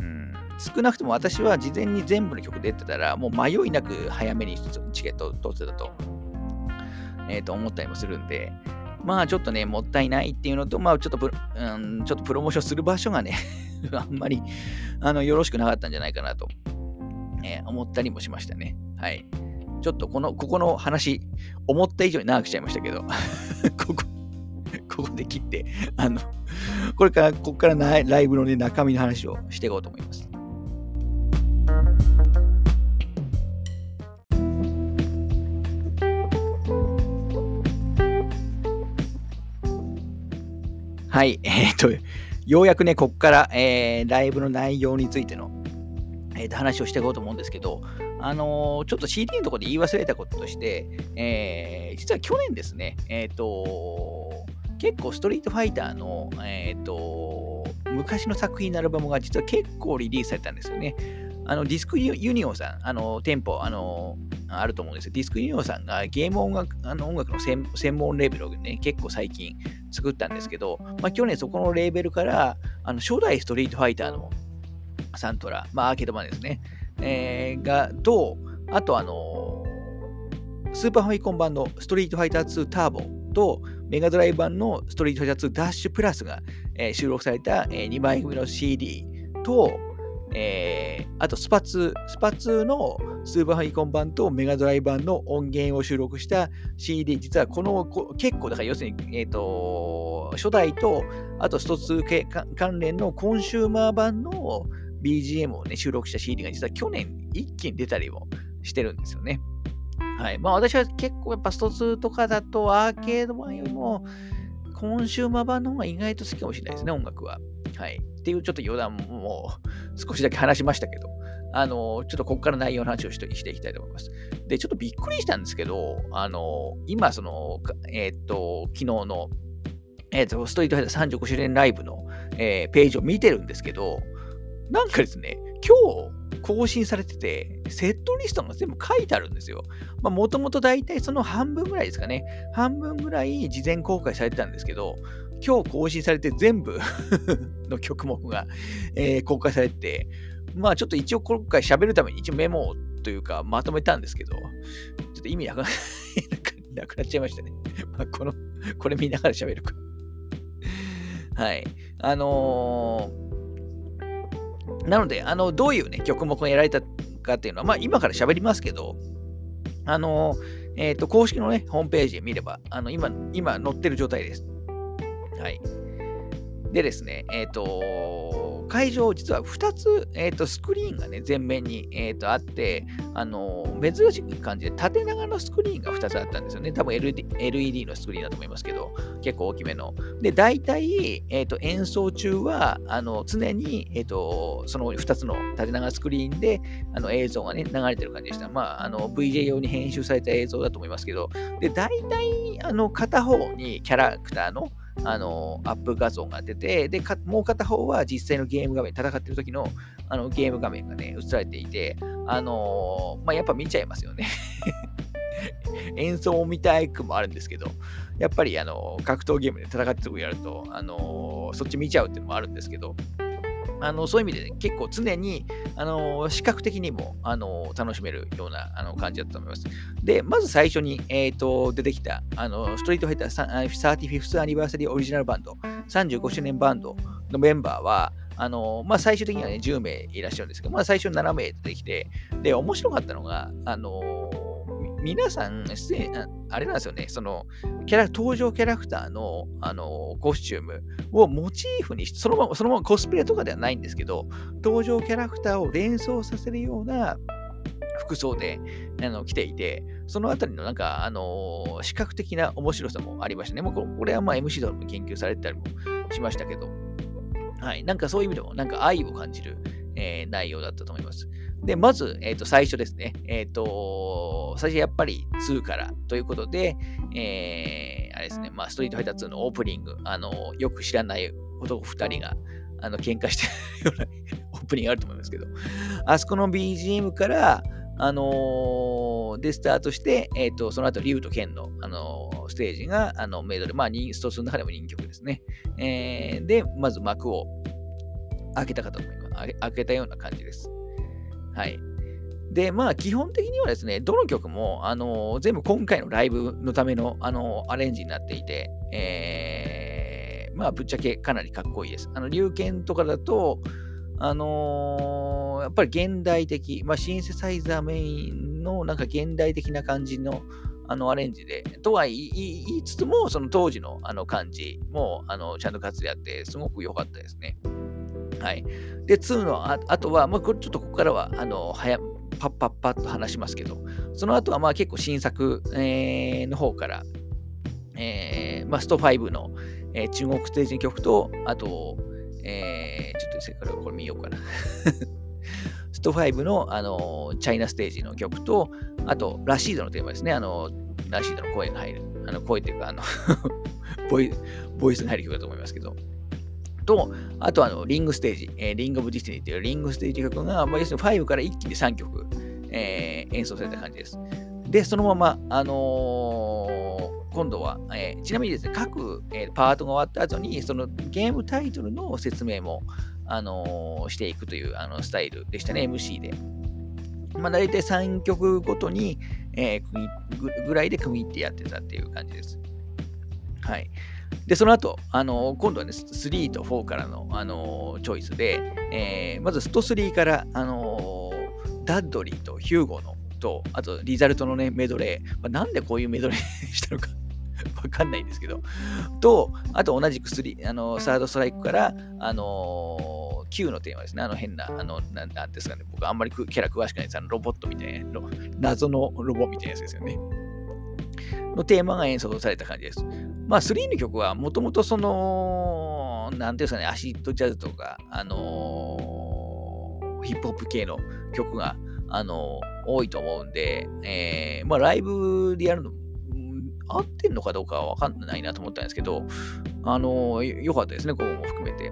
うん、少なくとも私は事前に全部の曲出てたら、もう迷いなく早めにチケットを取ってたと、えー、と思ったりもするんで、まあちょっとね、もったいないっていうのと、まあちょっとプ,、うん、ちょっとプロモーションする場所がね [LAUGHS] あんまりあのよろしくなかったんじゃないかなと、えー、思ったりもしましたね。はい。ちょっとこの、ここの話、思った以上に長くしちゃいましたけど。[LAUGHS] ここ、ここで切って、[LAUGHS] あの、これから、ここからライブのね、中身の話をしていこうと思います。はい、[LAUGHS] えっ、と、ようやくね、ここから、えー、ライブの内容についての、えー、話をしていこうと思うんですけど、あのー、ちょっと CD のところで言い忘れたこととして、えー、実は去年ですね、えっ、と結構ストリートファイターの、えっ、と昔の作品のアルバムが実は結構リリースされたんですよね。あのディスクユニオンさん、あの店舗、あのあると思うんですよ。ディスクユニオンさんがゲーム音楽あの音楽の専門レーベルをね、結構最近作ったんですけど、まあ、去年そこのレーベルからあの初代ストリートファイターのサントラ、まあ、アーケード版ですね、えー、が、と、あとあの、スーパーファミコン版のストリートファイター2ターボと、メガドライブ版のストリートファイター2ダッシュプラスが、えー、収録された、えー、2枚組の CD と、えー、あとスパ2、スパ2のスーパーファミコン版とメガドライブ版の音源を収録した CD、実はこのこ結構、だから要するに、えっ、ー、と、初代と、あとスト2関連のコンシューマー版の BGM をね、収録した CD が実は去年一気に出たりもしてるんですよね。はい。まあ私は結構やっぱスト2とかだとアーケード版よりもコンシューマー版の方が意外と好きかもしれないですね、音楽は。はい。っていうちょっと余談も少しだけ話しましたけど、あの、ちょっとここから内容の話をしてしていきたいと思います。で、ちょっとびっくりしたんですけど、あの、今、その、えー、っと、昨日の、えー、っと、ストリートファイター35周年ライブの、えー、ページを見てるんですけど、なんかですね、今日更新されてて、セットリストが全部書いてあるんですよ。まあ、もともと大体その半分ぐらいですかね。半分ぐらい事前公開されてたんですけど、今日更新されて全部 [LAUGHS] の曲目が、えー、公開されて、まあちょっと一応今回喋るために一応メモというかまとめたんですけど、ちょっと意味なく [LAUGHS] なくなっちゃいましたね。まあ、この、これ見ながら喋るか。はい。あのーなので、あの、どういうね、曲目をやられたかっていうのは、まあ、今から喋りますけど、あの、えっ、ー、と、公式のね、ホームページで見れば、あの、今、今載ってる状態です。はい。でですね、えっ、ー、と、会場、実は2つ、えーと、スクリーンがね、前面に、えーと、あって、あの、珍しい感じで縦長のスクリーンが2つあったんですよね。多分 LED, LED のスクリーンだと思いますけど、結構大きめの。で、大体、えーと、演奏中は、あの常に、えーと、その2つの縦長スクリーンであの映像がね、流れてる感じでした。まあ、あの VJ 用に編集された映像だと思いますけど、で、大体、あの片方にキャラクターのあのアップ画像が出て、で、もう片方は実際のゲーム画面、戦ってる時のあのゲーム画面がね、映されていて、あのー、まあ、やっぱ見ちゃいますよね。[LAUGHS] 演奏を見たいくもあるんですけど、やっぱりあの格闘ゲームで戦ってるとこやると、あのー、そっち見ちゃうっていうのもあるんですけど、あのそういう意味で、ね、結構常に、あの視覚的にも、あの楽しめるようなあの感じだと思います。で、まず最初に、えーと、出てきた、あのストリートファイター 35th アニバーサリーオリジナルバンド、35周年バンドのメンバーは、あのまあ、最終的には、ね、10名いらっしゃるんですけど、まあ、最初7名出てきて、で、面白かったのが、あの皆さん、あれなんですよね、そのキャラ登場キャラクターのあのコスチュームをモチーフにして、そのままそのままコスプレとかではないんですけど、登場キャラクターを連想させるような服装であの着ていて、そのあたりのなんか、あの視覚的な面白さもありましたね。もうこれはまあ MC ドラも研究されてたりもしましたけど、はい、なんかそういう意味でも、なんか愛を感じる、えー、内容だったと思います。で、まず、えっ、ー、と、最初ですね。えっ、ー、と、最初やっぱり2からということで、えー、あれですね、まあ、ストリートファイター2のオープニング、あの、よく知らない男2人が、あの、喧嘩してるような [LAUGHS] オープニングあると思いますけど、あそこの BGM から、あのー、で、スタートして、えっ、ー、と、その後、竜と剣の、あのー、ステージが、あの、メイドで、まあ、スト2の中でも人曲ですね。えー、で、まず幕を開けたかと思います。開けたような感じです。はい。で、まあ、基本的にはですね、どの曲も、あのー、全部今回のライブのための、あのー、アレンジになっていて、えー、まあ、ぶっちゃけかなりかっこいいです。あの、龍剣とかだと、あのー、やっぱり現代的、まあ、シンセサイザーメインのなんか現代的な感じのあのアレンジで、とは言いつつも、その当時のあの感じもあのちゃんと活躍やって、すごく良かったですね。はい。で、2のああとは、まあ、これちょっとここからは、あの、早、パッパッパッと話しますけど、その後はまあ結構新作、えー、の方から、えーま、スト5の、えー、中国ステージの曲と、あと、えー、ちょっとせっかくこれ見ようかな。[LAUGHS] スト5の、あのチャイナステージの曲と、あと、ラシードのテーマですね。あのラシードの声が入る。あの声っていうか、あの [LAUGHS] ボイ、ボイスが入る曲だと思いますけど、と、あとあの、リングステージ、えー、 Ring of Destiny っていうリングステージ曲が、まあ、要するに5から一気に3曲、えー、演奏された感じです。で、そのまま、あのー、今度は、えー、ちなみにですね、各、えー、パートが終わった後に、そのゲームタイトルの説明も、あのー、していくというあのスタイルでしたね、MC で。まあ、大体3曲ごとに、えー、ぐらいで組み入ってやってたっていう感じです。はい。で、その後、あの今度はね、3と4からの、あのチョイスで、えー、まずスト3から、あのダッドリーとヒューゴのと、あとリザルトのね、メドレー、まあ、なんでこういうメドレー [LAUGHS] したのか [LAUGHS] わかんないんですけど、と、あと同じく3、あのサードストライクから、あの Q のテーマですね。あの変な、あの、なんなんですかね。僕あんまりキャラ詳しくないです。あのロボットみたいな、謎のロボみたいなやつですよね。のテーマが演奏された感じです。まあ、3の曲はもともとその、なんていうんですかね、アシッドジャズとか、あのー、ヒップホップ系の曲が、あのー、多いと思うんで、えー、まあ、ライブでやるの、合ってんのかどうかはわかんないなと思ったんですけど、あのー、よかったですね、ここも含めて。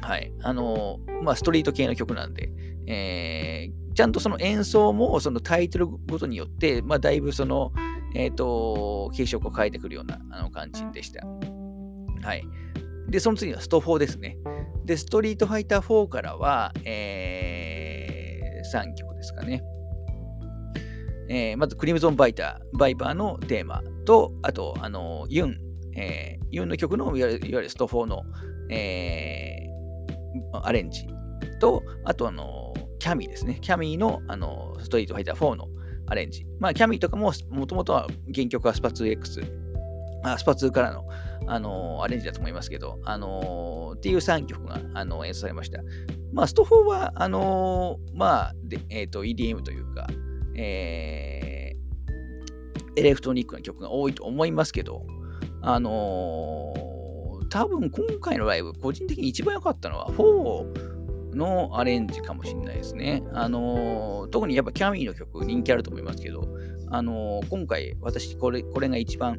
はい。あのまあ、ストリート系の曲なんで、えー、ちゃんとその演奏もそのタイトルごとによって、まあ、だいぶその、えっ、ー、と、軽色を変えてくるようなあの感じでした。はい。で、その次はスト4ですね。で、ストリートファイター4からは、えー、3曲ですかね。えー、まず、クリムゾンバイター、バイパーのテーマと、あと、あの、ユン、えー、ユンの曲のいわゆるスト4の、えー、アレンジと、あと、あの、キャミーですね。キャミーのあのストリートファイター4のアレンジ。まあ、キャミーとかも、もともとは原曲はスパ 2X、あスパ2からの、あのー、アレンジだと思いますけど、あのー、っていう3曲が、あのー、演奏されました。まあ、スト4は、あのまあ、えーと、EDM というか、えー、エレクトロニックな曲が多いと思いますけど、あの多分今回のライブ、個人的に一番良かったのは4のアレンジかもしれないですね。あのー、特にやっぱキャミーの曲人気あると思いますけど、あのー、今回私これ、これが一番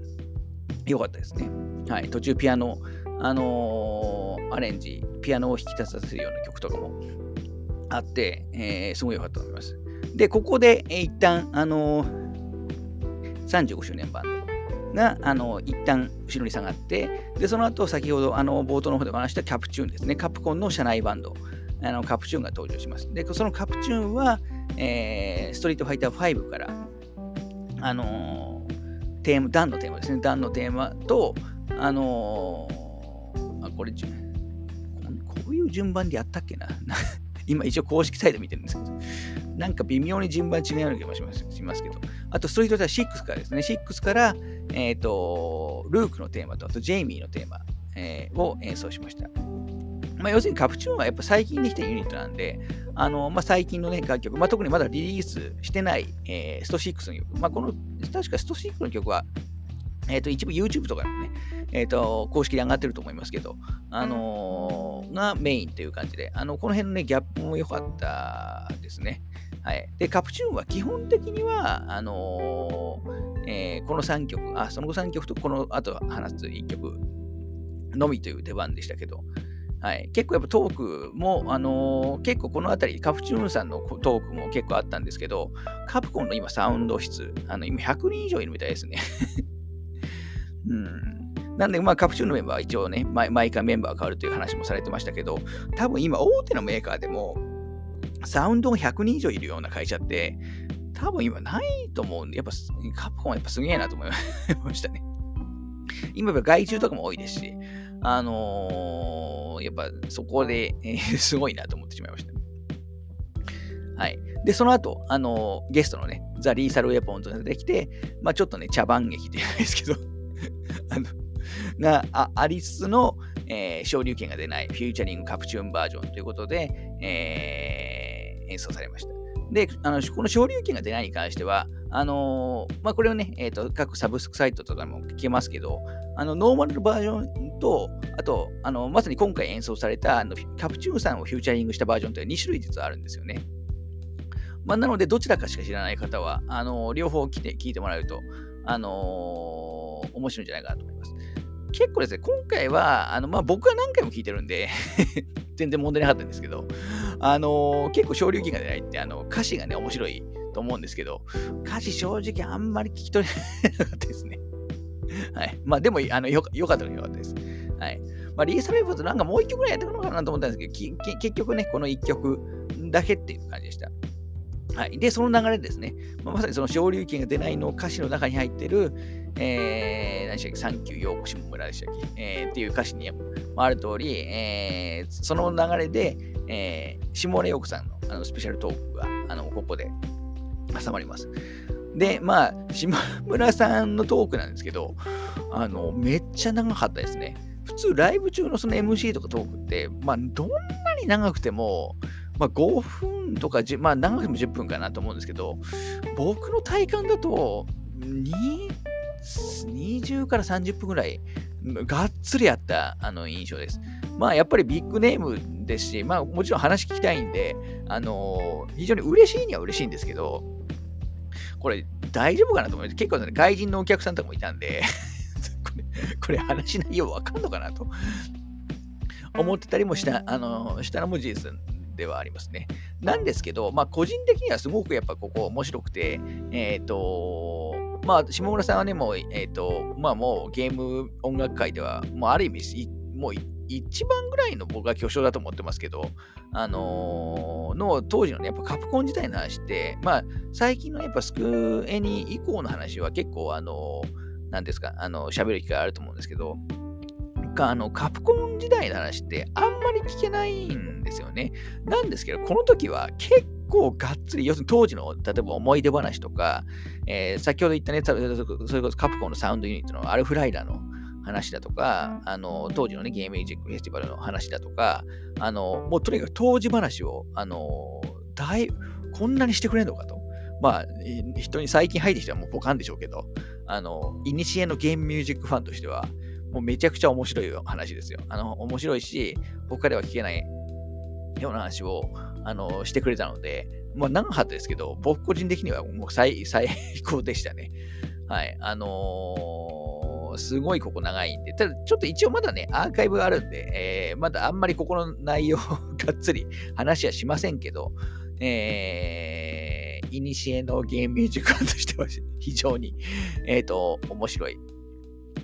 良かったですね。はい、途中ピアノ、あのー、アレンジ、ピアノを引き立たせるような曲とかもあって、え、すごい良かったと思います。で、ここで、一旦、あの、35周年版が、あの、一旦後ろに下がって、で、その後、先ほど、あの、冒頭の方で話したキャプチューンですね。カプコンの社内バンド、あのカプチューンが登場します。で、そのカプチューンは、えー、ストリートファイター5から、あのー、テーマ、ダンのテーマですね。ダンのテーマと、あのー、あ、これ、こういう順番でやったっけな？[LAUGHS] 今一応公式サイト見てるんですけど、なんか微妙に順番違うような気もしますしますけど、あとストリートファイター6からですね、6から、えっ、ー、と、ルークのテーマと、あとジェイミーのテーマ、えー、を演奏しました。まあ、要するにカプチューンはやっぱ最近できたユニットなんで、あのまあ、最近の、ね、楽曲、まあ、特にまだリリースしてない、えー、スト6の曲、まあ、この確かスト6の曲は、えー、と一部 YouTube とかでもね、えー、と公式で上がってると思いますけど、あのー、がメインという感じで、あのこの辺の、ね、ギャップも良かったですね。はい、でカプチューンは基本的には、あのーえー、この3曲、あ、その3曲とこの後話す1曲のみという出番でしたけど、はい、結構やっぱトークも、あのー、結構この辺り、カプチューンさんのトークも結構あったんですけど、カプコンの今サウンド室、あの今100人以上いるみたいですね。[LAUGHS] うん、なんで、まあ、カプチューンのメンバーは一応ね、毎回メンバーが変わるという話もされてましたけど、多分今、大手のメーカーでも、サウンドが100人以上いるような会社って、多分今ないと思うんで、やっぱカプコンはやっぱすげえなと思いましたね。今やっぱ外注とかも多いですし、あのー、やっぱそこで、えー、すごいなと思ってしまいました、はい。で、その後、あのー、ゲストのね、ザ・リーサル・ウェポンズが出てきて、まあちょっとね、茶番劇じゃないですけど [LAUGHS] あの、があありつつの、えー、昇竜拳が出ないフューチャリングカプチューンバージョンということで、えー、演奏されました。で、あのこの昇竜拳が出ないに関しては、あのー、まあ、これをね、えーと、各サブスクサイトとかも聞けますけど、あのノーマルバージョンと、あと、あのまさに今回演奏されたあのカプチューンさんをフューチャリングしたバージョンというのは2種類実はあるんですよね。まあ、なので、どちらかしか知らない方は、あの両方来て聞いてもらうと、あのー、面白いんじゃないかなと思います。結構ですね、今回は、あのまあ、僕は何回も聞いてるんで [LAUGHS] 全然問題なかったんですけど、あのー、結構昇竜拳が出ないって、あの歌詞がね、面白いと思うんですけど、歌詞正直あんまり聞き取れなかったですね。[LAUGHS] はい。まあでも、あのよよかったのよかったです。はい。まあ、リーサルエフォートなんかもう一曲ぐらいやってくるのかなと思ったんですけど、結局ね、この一曲だけっていう感じでした。はい。で、その流れですね。まあ、まさにその昇竜拳が出ないの歌詞の中に入ってる、えー、何でしたっけ、サンキュー、ようこし村でしたっけ、えー、っていう歌詞にある通り、えー、その流れで、えー、下根陽子さんのあのスペシャルトークがあのここで挟まります。で、まあ、島村さんのトークなんですけど、あの、めっちゃ長かったですね。普通、ライブ中のその MC とかトークって、まあ、どんなに長くても、まあ、5分とか、まあ、長くても10分かなと思うんですけど、僕の体感だと、20から30分ぐらい、がっつりやったあの印象です。まあ、やっぱりビッグネームですし、まあ、もちろん話聞きたいんで、あのー、非常に嬉しいには嬉しいんですけど、これ大丈夫かなと思って、結構、ね、外人のお客さんとかもいたんで [LAUGHS] これ、これ話内容わかんのかなと思ってたりもした、あのー、したのも事実ではありますね。なんですけど、まあ、個人的にはすごくやっぱここ面白くて、えっ、ー、と、まあ、下村さんはね、もう、えっ、ー、と、まあもうゲーム音楽界では、もうある意味、もう一番ぐらいの僕は巨匠だと思ってますけど、あのー、の当時のね、やっぱカプコン自体の話って、まあ、最近のやっぱスクエニ以降の話は結構、あのー、なんですか、あの、喋る機会あると思うんですけど、あの、カプコン時代の話ってあんまり聞けないんですよね。なんですけど、この時は結構がっつり、要するに当時の、例えば思い出話とか、えー、先ほど言ったね、それこそカプコンのサウンドユニットのアルフライダーの話だとか、あの、当時のね、ゲームミュージックフェスティバルの話だとか、あの、もうとにかく当時話を、あの、だいこんなにしてくれんのかと。まあ、人に最近入ってきたらもうポカンでしょうけど、あの、いにしえのゲームミュージックファンとしては、もうめちゃくちゃ面白い話ですよ。あの、面白いし、他では聞けないような話を、あの、してくれたので、まあ、長かったですけど、僕個人的にはもう最最高でしたね。はい。あのーすごいここ長いんで、ただちょっと一応まだね、アーカイブがあるんで、えー、まだあんまりここの内容 [LAUGHS] がっつり話はしませんけど、えー、いにしえのゲームミュージックとしては非常に、えっ、ー、と、面白い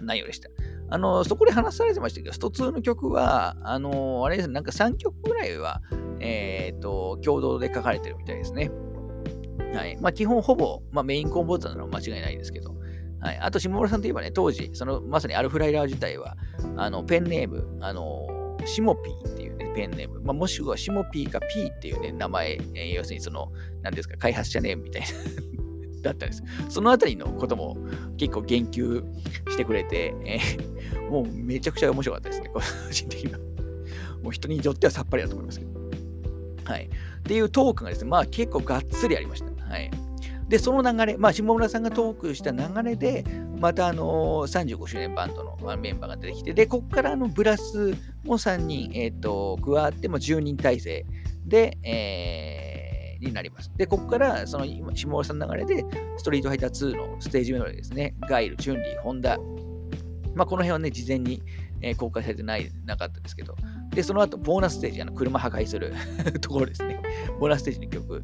内容でした。あの、そこで話されてましたけど、スト2の曲は、あの、あれですね、なんか3曲ぐらいは、えっ、ー、と、共同で書かれてるみたいですね。はい。まあ、基本ほぼ、まあ、メインコンポーザーなのは間違いないですけど、はい。あと、下村さんといえばね、当時、その、まさにアルフライラー自体は、あの、ペンネーム、あの、シモピーっていうね、ペンネーム、まあ、もしくはシモピーかピーっていうね、名前、えー、要するにその、何ですか、開発者ネームみたいな [LAUGHS] だったんです。そのあたりのことも結構言及してくれて、えー、もうめちゃくちゃ面白かったですね、個人的には。もう人によってはさっぱりだと思いますけど。はい。っていうトークがですね、まあ結構がっつりありました。はい。で、その流れ、まあ、下村さんがトークした流れで、また、あの、35周年バンドのメンバーが出てきて、で、ここからあのブラスも3人、えっ、ー、と、加わっても10人体制で、えー、になります。で、ここから、その、下村さんの流れで、ストリートファイター2のステージメロディですね、ガイル、チュンリー、ホンダ、まあ、この辺はね、事前に、えー、公開されてないなかったですけど、で、その後、ボーナスステージ、あの車破壊する [LAUGHS] ところですね。ボーナスステージの曲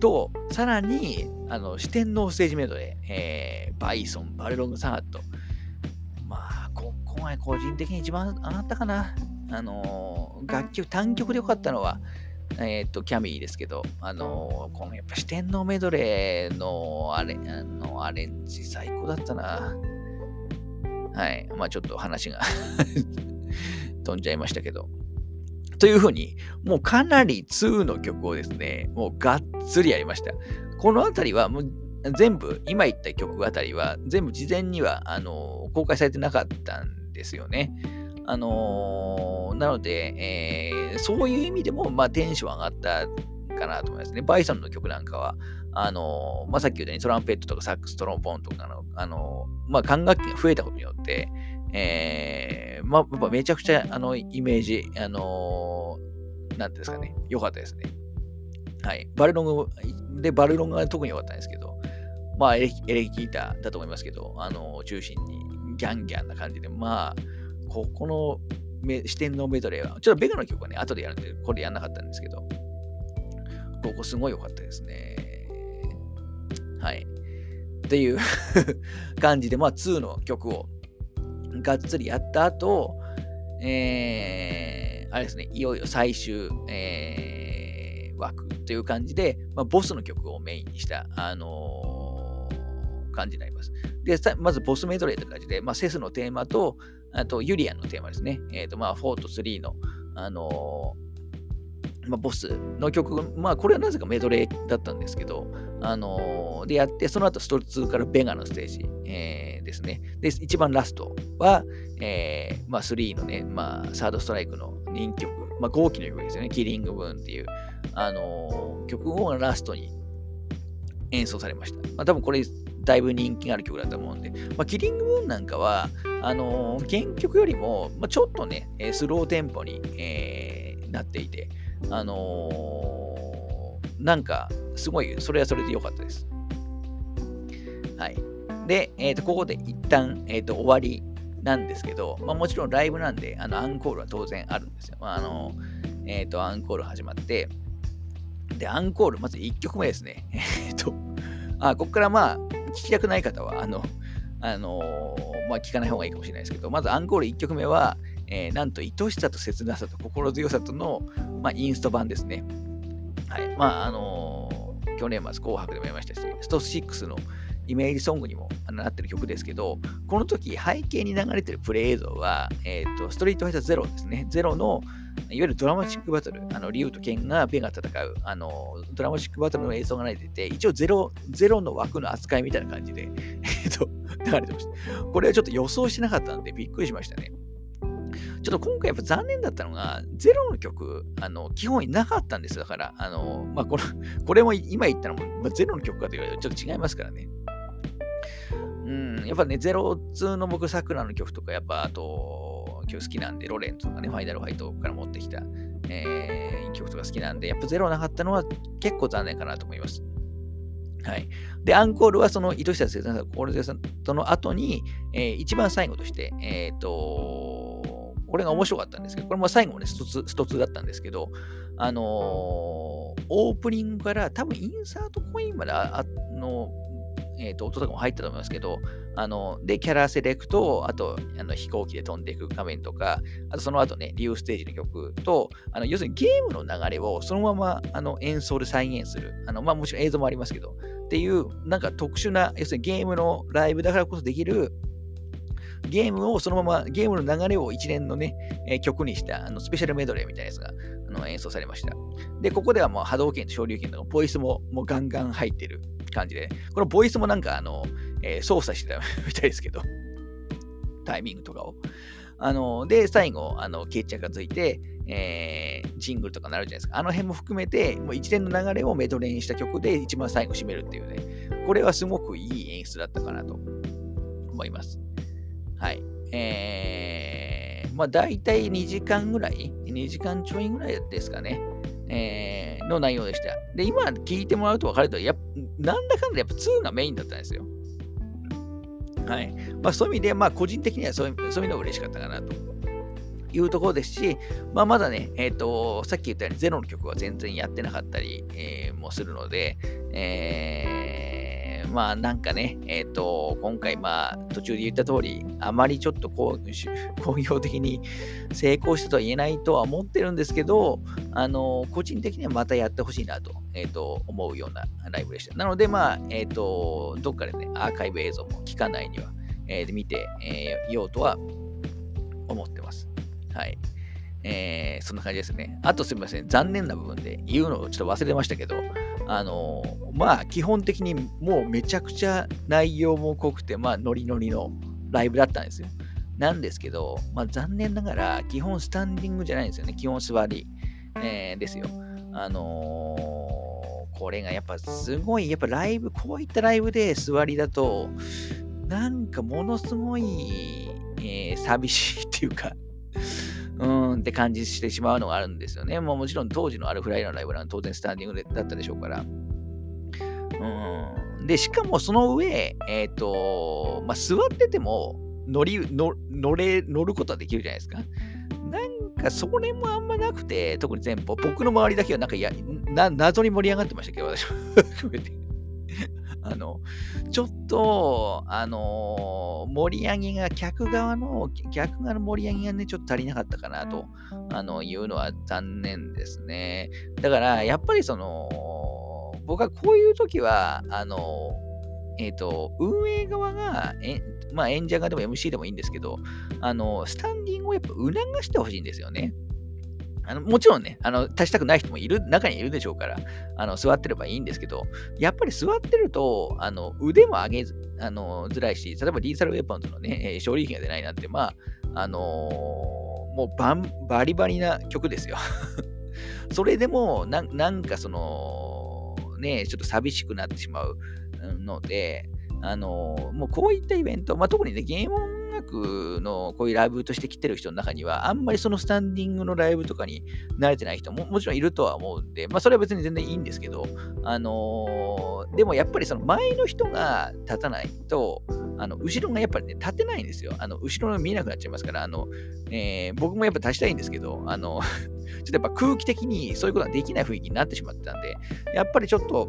と、さらに、あの、四天王ステージメイドで、えー、バイソン、バルロングサート。まあ、ここが個人的に一番上がったかな。あのー、楽曲、単曲でよかったのは、えっ、ー、と、キャミーですけど、あのー、このやっぱ四天王メドレーのあれ、あの、アレンジ最高だったな。はい。まあちょっと話が [LAUGHS] 飛んじゃいましたけど。というふうに、もうかなり2の曲をですね、もうがっつりやりました。このあたりはもう全部、今言った曲あたりは全部事前にはあの公開されてなかったんですよね。あのー、なので、えー、そういう意味でも、まあ、テンション上がったかなと思いますね。バイソンの曲なんかは、あのー、まあ、さっき言ったようにトランペットとかサックス、トロンボーンとかの、あのまあ、管楽器が増えたことによって、えー、まあ、やっぱめちゃくちゃ、あの、イメージ、あのー、なんていうんですかね、良かったですね。はい。バルロング、で、バルロングが特に良かったんですけど、まあエレ、エレキギターだと思いますけど、あのー、中心にギャンギャンな感じで、まあ、ここの視点のメドレーは、ちょっとベガの曲はね、後でやるんで、これやんなかったんですけど、ここすごい良かったですね。はい。っていう [LAUGHS] 感じで、まあ、2の曲をがっつりやった後、えー、あれですね、いよいよ最終、えー、枠という感じで、まあ、ボスの曲をメインにした、あのー、感じになります。で、まずボスメドレーという感じで、まあ、セスのテーマと、あとユリアンのテーマですね。えっ、ー、と、まあ、4と3の、あのまあ、ボスの曲、まあ、これはなぜかメドレーだったんですけど、あのー、でやって、その後スト2からベガのステージ、えー、ですね。で、一番ラストは、えー、まあ、3のね、まあ、サードストライクの人気曲、まあ、号機の曲ですよね。キリングブーンっていう、あのー、曲をラストに演奏されました。まあ、多分これ、だいぶ人気がある曲だと思うんで、まあ、キリングブーンなんかは、あのー、原曲よりも、まあ、ちょっとね、スローテンポに、えー、なっていて、あのー、なんか、すごい、それはそれで良かったです。はい。で、えっ、ー、と、ここで一旦、えっ、ー、と、終わりなんですけど、まあ、もちろんライブなんで、あの、アンコールは当然あるんですよ。まあ、あの、えっ、と、アンコール始まって、で、アンコール、まず1曲目ですね。[LAUGHS] えっと、あ、ここからまあ、聞きたくない方は、あの、あのまあ、聞かない方がいいかもしれないですけど、まずアンコール1曲目は、えー、なんと愛しさと切なさと心強さとの、まあ、インスト版ですね。はい。まあ、あのー、去年末紅白でもやりましたし、スト6のイメージソングにもなってる曲ですけど、この時背景に流れてるプレイ映像は、えっ、ー、と、ストリートファイターゼロですね。ゼロの、いわゆるドラマチックバトル、あの、リュウとケンがベが戦う、あの、ドラマチックバトルの映像が流れてて、一応ゼロ、ゼロの枠の扱いみたいな感じで、[LAUGHS] えっと、流れてました。これはちょっと予想してなかったんでびっくりしましたね。ちょっと今回やっぱ残念だったのが、ゼロの曲、あの、基本になかったんですだから、あの、まあ、これ、これも今言ったのも、まあ、ゼロの曲かと言われるとちょっと違いますからね。うん、やっぱね、ゼロ2の僕、さくらの曲とか、やっぱ、あと、今日好きなんで、ロレンとかね、ファイナルファイトから持ってきた、えー、曲とか好きなんで、やっぱゼロなかったのは結構残念かなと思います。はい。で、アンコールはその糸下生産者、これさんとの後に、えー、一番最後として、えっ、ー、と、これが面白かったんですけど、これも最後までストツ、ストツだったんですけど、あのー、オープニングから多分インサートコインまであのえーと、音とかも入ったと思いますけど、あので、キャラセレクト、あとあの飛行機で飛んでいく画面とか、あとその後ね、リューステージの曲と、あの要するにゲームの流れをそのままあの演奏で再現する。あのまあ、もちろん映像もありますけど、っていう、なんか特殊な、要するにゲームのライブだからこそできるゲームをそのまま、ゲームの流れを一連のね、えー、曲にしたあのスペシャルメドレーみたいなやつがあの演奏されました。で、ここではもう波動拳と昇竜拳とかボイスももうガンガン入ってる感じで、このボイスもなんかあの、えー、操作してたみたいですけど、タイミングとかを。あの、で、最後、あの、決着がついて、えー、ジングルとかなるじゃないですか。あの辺も含めて、もう一連の流れをメドレーにした曲で一番最後締めるっていうね、これはすごくいい演出だったかなと思います。はい。えー、まあ大体2時間ぐらい ?2 時間ちょいぐらいですかね。えー、の内容でした。で、今聞いてもらうと分かると、やなんだかんだやっぱ2がメインだったんですよ。はい。まあそういう意味で、まあ個人的にはそういうそういう意味でも嬉しかったかなというところですし、まあまだね、えっ、ー、と、さっき言ったようにゼロの曲は全然やってなかったり、えー、もするので、えーまあなんかね、えっ、ー、と、今回まあ途中で言った通り、あまりちょっとこう、[LAUGHS] 工業的に成功したとは言えないとは思ってるんですけど、あの、個人的にはまたやってほしいなと、えっ、ー、と、思うようなライブでした。なのでまあ、えっ、と、どっかでね、アーカイブ映像も期間内には、えー、見て、えー、ようとは思ってます。はい。えー、そんな感じですね。あとすみません、残念な部分で言うのをちょっと忘れましたけど、あのまあ、基本的にもうめちゃくちゃ内容も濃くて、まあ、ノリノリのライブだったんですよ。なんですけど、まあ、残念ながら、基本スタンディングじゃないんですよね。基本座り、えー、ですよ。あのー、これがやっぱすごい、やっぱライブ、こういったライブで座りだと、なんかものすごい、えー、寂しいっていうかうーんって感じしてしまうのがあるんですよね。もうもちろん当時のアルフライのライブは当然スタンディングだったでしょうから。うんで、しかもその上、えっ、ー、と、まあ、座ってても乗り乗れ乗ることはできるじゃないですか。なんかそれもあんまなくて、特に前方、僕の周りだけはなんかやな謎に盛り上がってましたけど、私も含めて。[LAUGHS] あの、ちょっと、あのー、盛り上げが、客側の、客側の盛り上げがね、ちょっと足りなかったかなと、あの、いうのは残念ですね。だから、やっぱりその、僕はこういう時は、あのえっ、ー、と、運営側が、えまあ、演者側でも MC でもいいんですけど、あの、スタンディングをやっぱ促してほしいんですよね。あのもちろんね、あの、立ちたくない人もいる、中にいるでしょうから、あの、座ってればいいんですけど、やっぱり座ってると、あの、腕も上げず、あの、づらいし、例えばリーサルウェポンズのね、え、勝利品が出ないなんて、まあ、あのー、もうバン、バリバリな曲ですよ。[LAUGHS] それでもな、なんかその、ね、ちょっと寂しくなってしまうので、あの、もうこういったイベント、まあ、特にね、ゲーム音楽のこういうライブとして来てる人の中には、あんまりそのスタンディングのライブとかに慣れてない人ももちろんいるとは思うんで、まあそれは別に全然いいんですけど、あのー、でもやっぱりその前の人が立たないと、あの後ろがやっぱりね、立てないんですよ。あの後ろが見えなくなっちゃいますから、あのえー、僕もやっぱ立ちたいんですけど、あの [LAUGHS] ちょっとやっぱ空気的にそういうことができない雰囲気になってしまってたんで、やっぱりちょっと、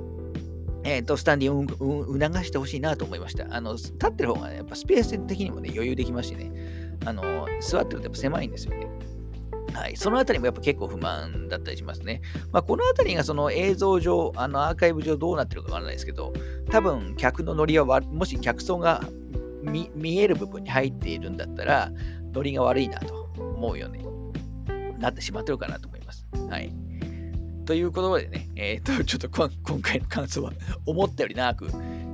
えっ、ー、と、スタンディングを促してほしいなと思いました。あの、立ってる方がね、やっぱスペース的にもね、余裕できますしね、あの、座ってるとやっぱ狭いんですよね。はい、そのあたりもやっぱ結構不満だったりしますね。まあ、このあたりがその映像上、あのアーカイブ上どうなってるかわからないですけど、多分客のノリはもし客層が見える部分に入っているんだったら、ノリが悪いなと思うよね。なってしまってるかなと思います。はい。ということでね、えっ、ー、と、ちょっと [LAUGHS] 今回の感想は思ったより長く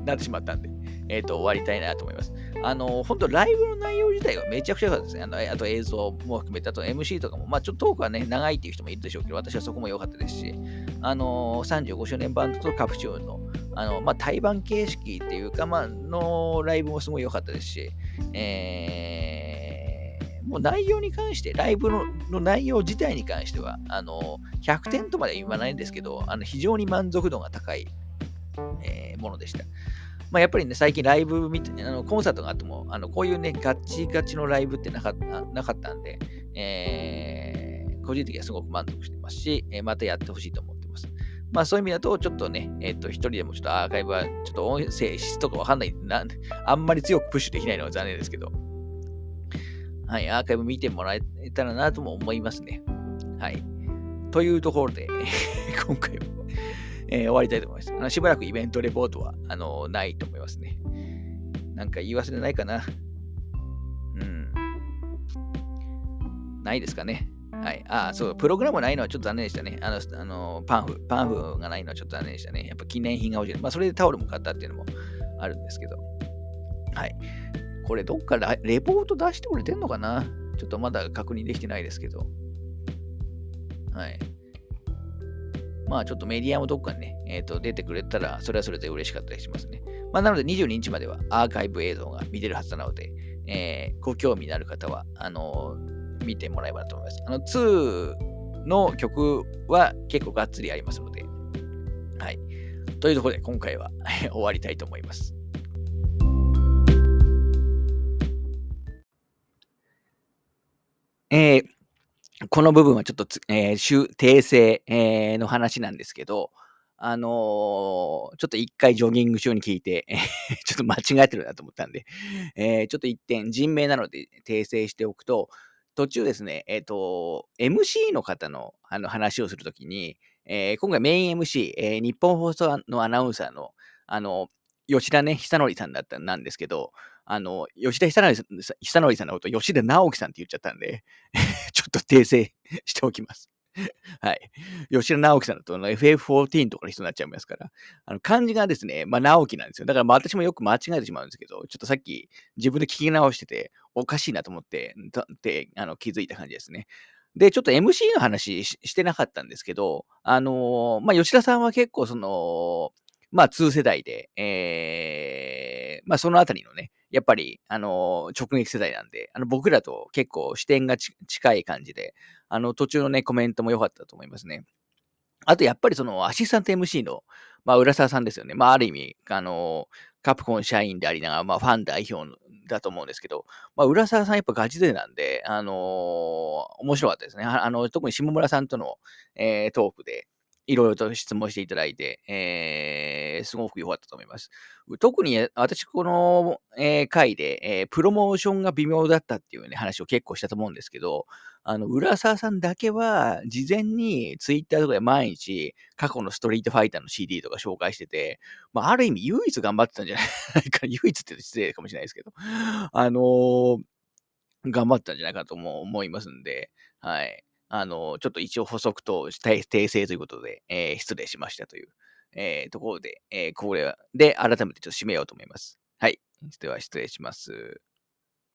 なってしまったんで、えっ、ー、と、終わりたいなと思います。あの、本当ライブの内容自体はめちゃくちゃ良かったですね。あのあと映像も含めて、あと MC とかも、まあちょっとトークはね、長いっていう人もいるでしょうけど、私はそこも良かったですし、あの、35周年バンドとカプチューンの、あの、まあ対バン形式っていうか、まあ、のライブもすごい良かったですし、えーもう内容に関して、ライブの内容自体に関しては、あの、100点とまで言わないんですけど、あの非常に満足度が高いえー、ものでした。まあ、やっぱりね、最近ライブ見て、あのコンサートがあっても、あのこういうね、ガチガチのライブってなかったなかったんで、えー、個人的にはすごく満足してますし、えー、またやってほしいと思ってます。まあそういう意味だと、ちょっとね、えっ、ー、と、一人でもちょっとアーカイブは、ちょっと音声質とかわかんないなん、あんまり強くプッシュできないのは残念ですけど、はい、アーカイブ見てもらえたらなとも思いますね。はい。というところで、[LAUGHS] 今回はえー、終わりたいと思います。あのしばらくイベントレポートはあのないと思いますね。なんか言い忘れないかな。うん。ないですかね。はい。あ、そう、プログラムないのはちょっと残念でしたね。あの、あのパンフ、パンフがないのはちょっと残念でしたね。やっぱ記念品が欲しい。まあ、それでタオルも買ったっていうのもあるんですけど。はい。これ、どっかレポート出してくれてんのかな？ちょっとまだ確認できてないですけど。はい。まあちょっとメディアもどっかにね、えー、と出てくれたら、それはそれで嬉しかったりしますね。まあ、なので22日まではアーカイブ映像が見れるはずなので、えー、ご興味のある方は、あのー、見てもらえばと思います。あの、2の曲は結構がっつりありますので、はい。というところで今回は [LAUGHS] 終わりたいと思います。えー、この部分はちょっと、えー、訂正、えー、の話なんですけど、あのー、ちょっと一回ジョギング中に聞いて、[LAUGHS] ちょっと間違えてるなと思ったんで、えー、ちょっと一点、人名なので訂正しておくと、途中ですね、えっ、ー、と、MC の方のあの話をするときに、えー、今回メイン MC、えー、日本放送のアナウンサーの、あの、吉田ね、久典さんだったんですけど、あの、吉田久典久典さんのこと吉田直樹さんって言っちゃったんで、[LAUGHS] ちょっと訂正しておきます。はい。吉田直樹さんだと FF14 とかの人になっちゃいますから、あの漢字がですね、まあ、直樹なんですよ。だからまあ私もよく間違えてしまうんですけど、ちょっとさっき自分で聞き直してて、おかしいなと思って、ってあの気づいた感じですね。で、ちょっと MC の話してなかったんですけど、あのー、まあ、吉田さんは結構その、まあ、2世代で、えー、まあ、そのあたりのね、やっぱり、あの、直撃世代なんで、あの、僕らと結構視点が近い感じで、あの、途中のね、コメントも良かったと思いますね。あと、やっぱりその、アシスタント MC の、まあ、浦沢さんですよね。まあ、ある意味、あの、カプコン社員でありながら、まあ、ファン代表だと思うんですけど、まあ、浦沢さんやっぱガチ勢なんで、あのー、面白かったですね。あの、特に下村さんとの、えー、トークで、いろいろと質問していただいて、えー、すごく良かったと思います。特に私、この、えー、回で、えー、プロモーションが微妙だったっていう、ね、話を結構したと思うんですけど、あの、浦沢さんだけは、事前にツイッターとかで毎日、過去のストリートファイターの CD とか紹介してて、まあ、ある意味唯一頑張ってたんじゃない [LAUGHS] か、唯一って失礼かもしれないですけど、あのー、頑張ったんじゃないかとも思いますんで、はい。あの、ちょっと一応補足と訂正ということで、えー、失礼しましたという、えー、ところで、えー、これで改めてちょっと締めようと思います。はい。では失礼します。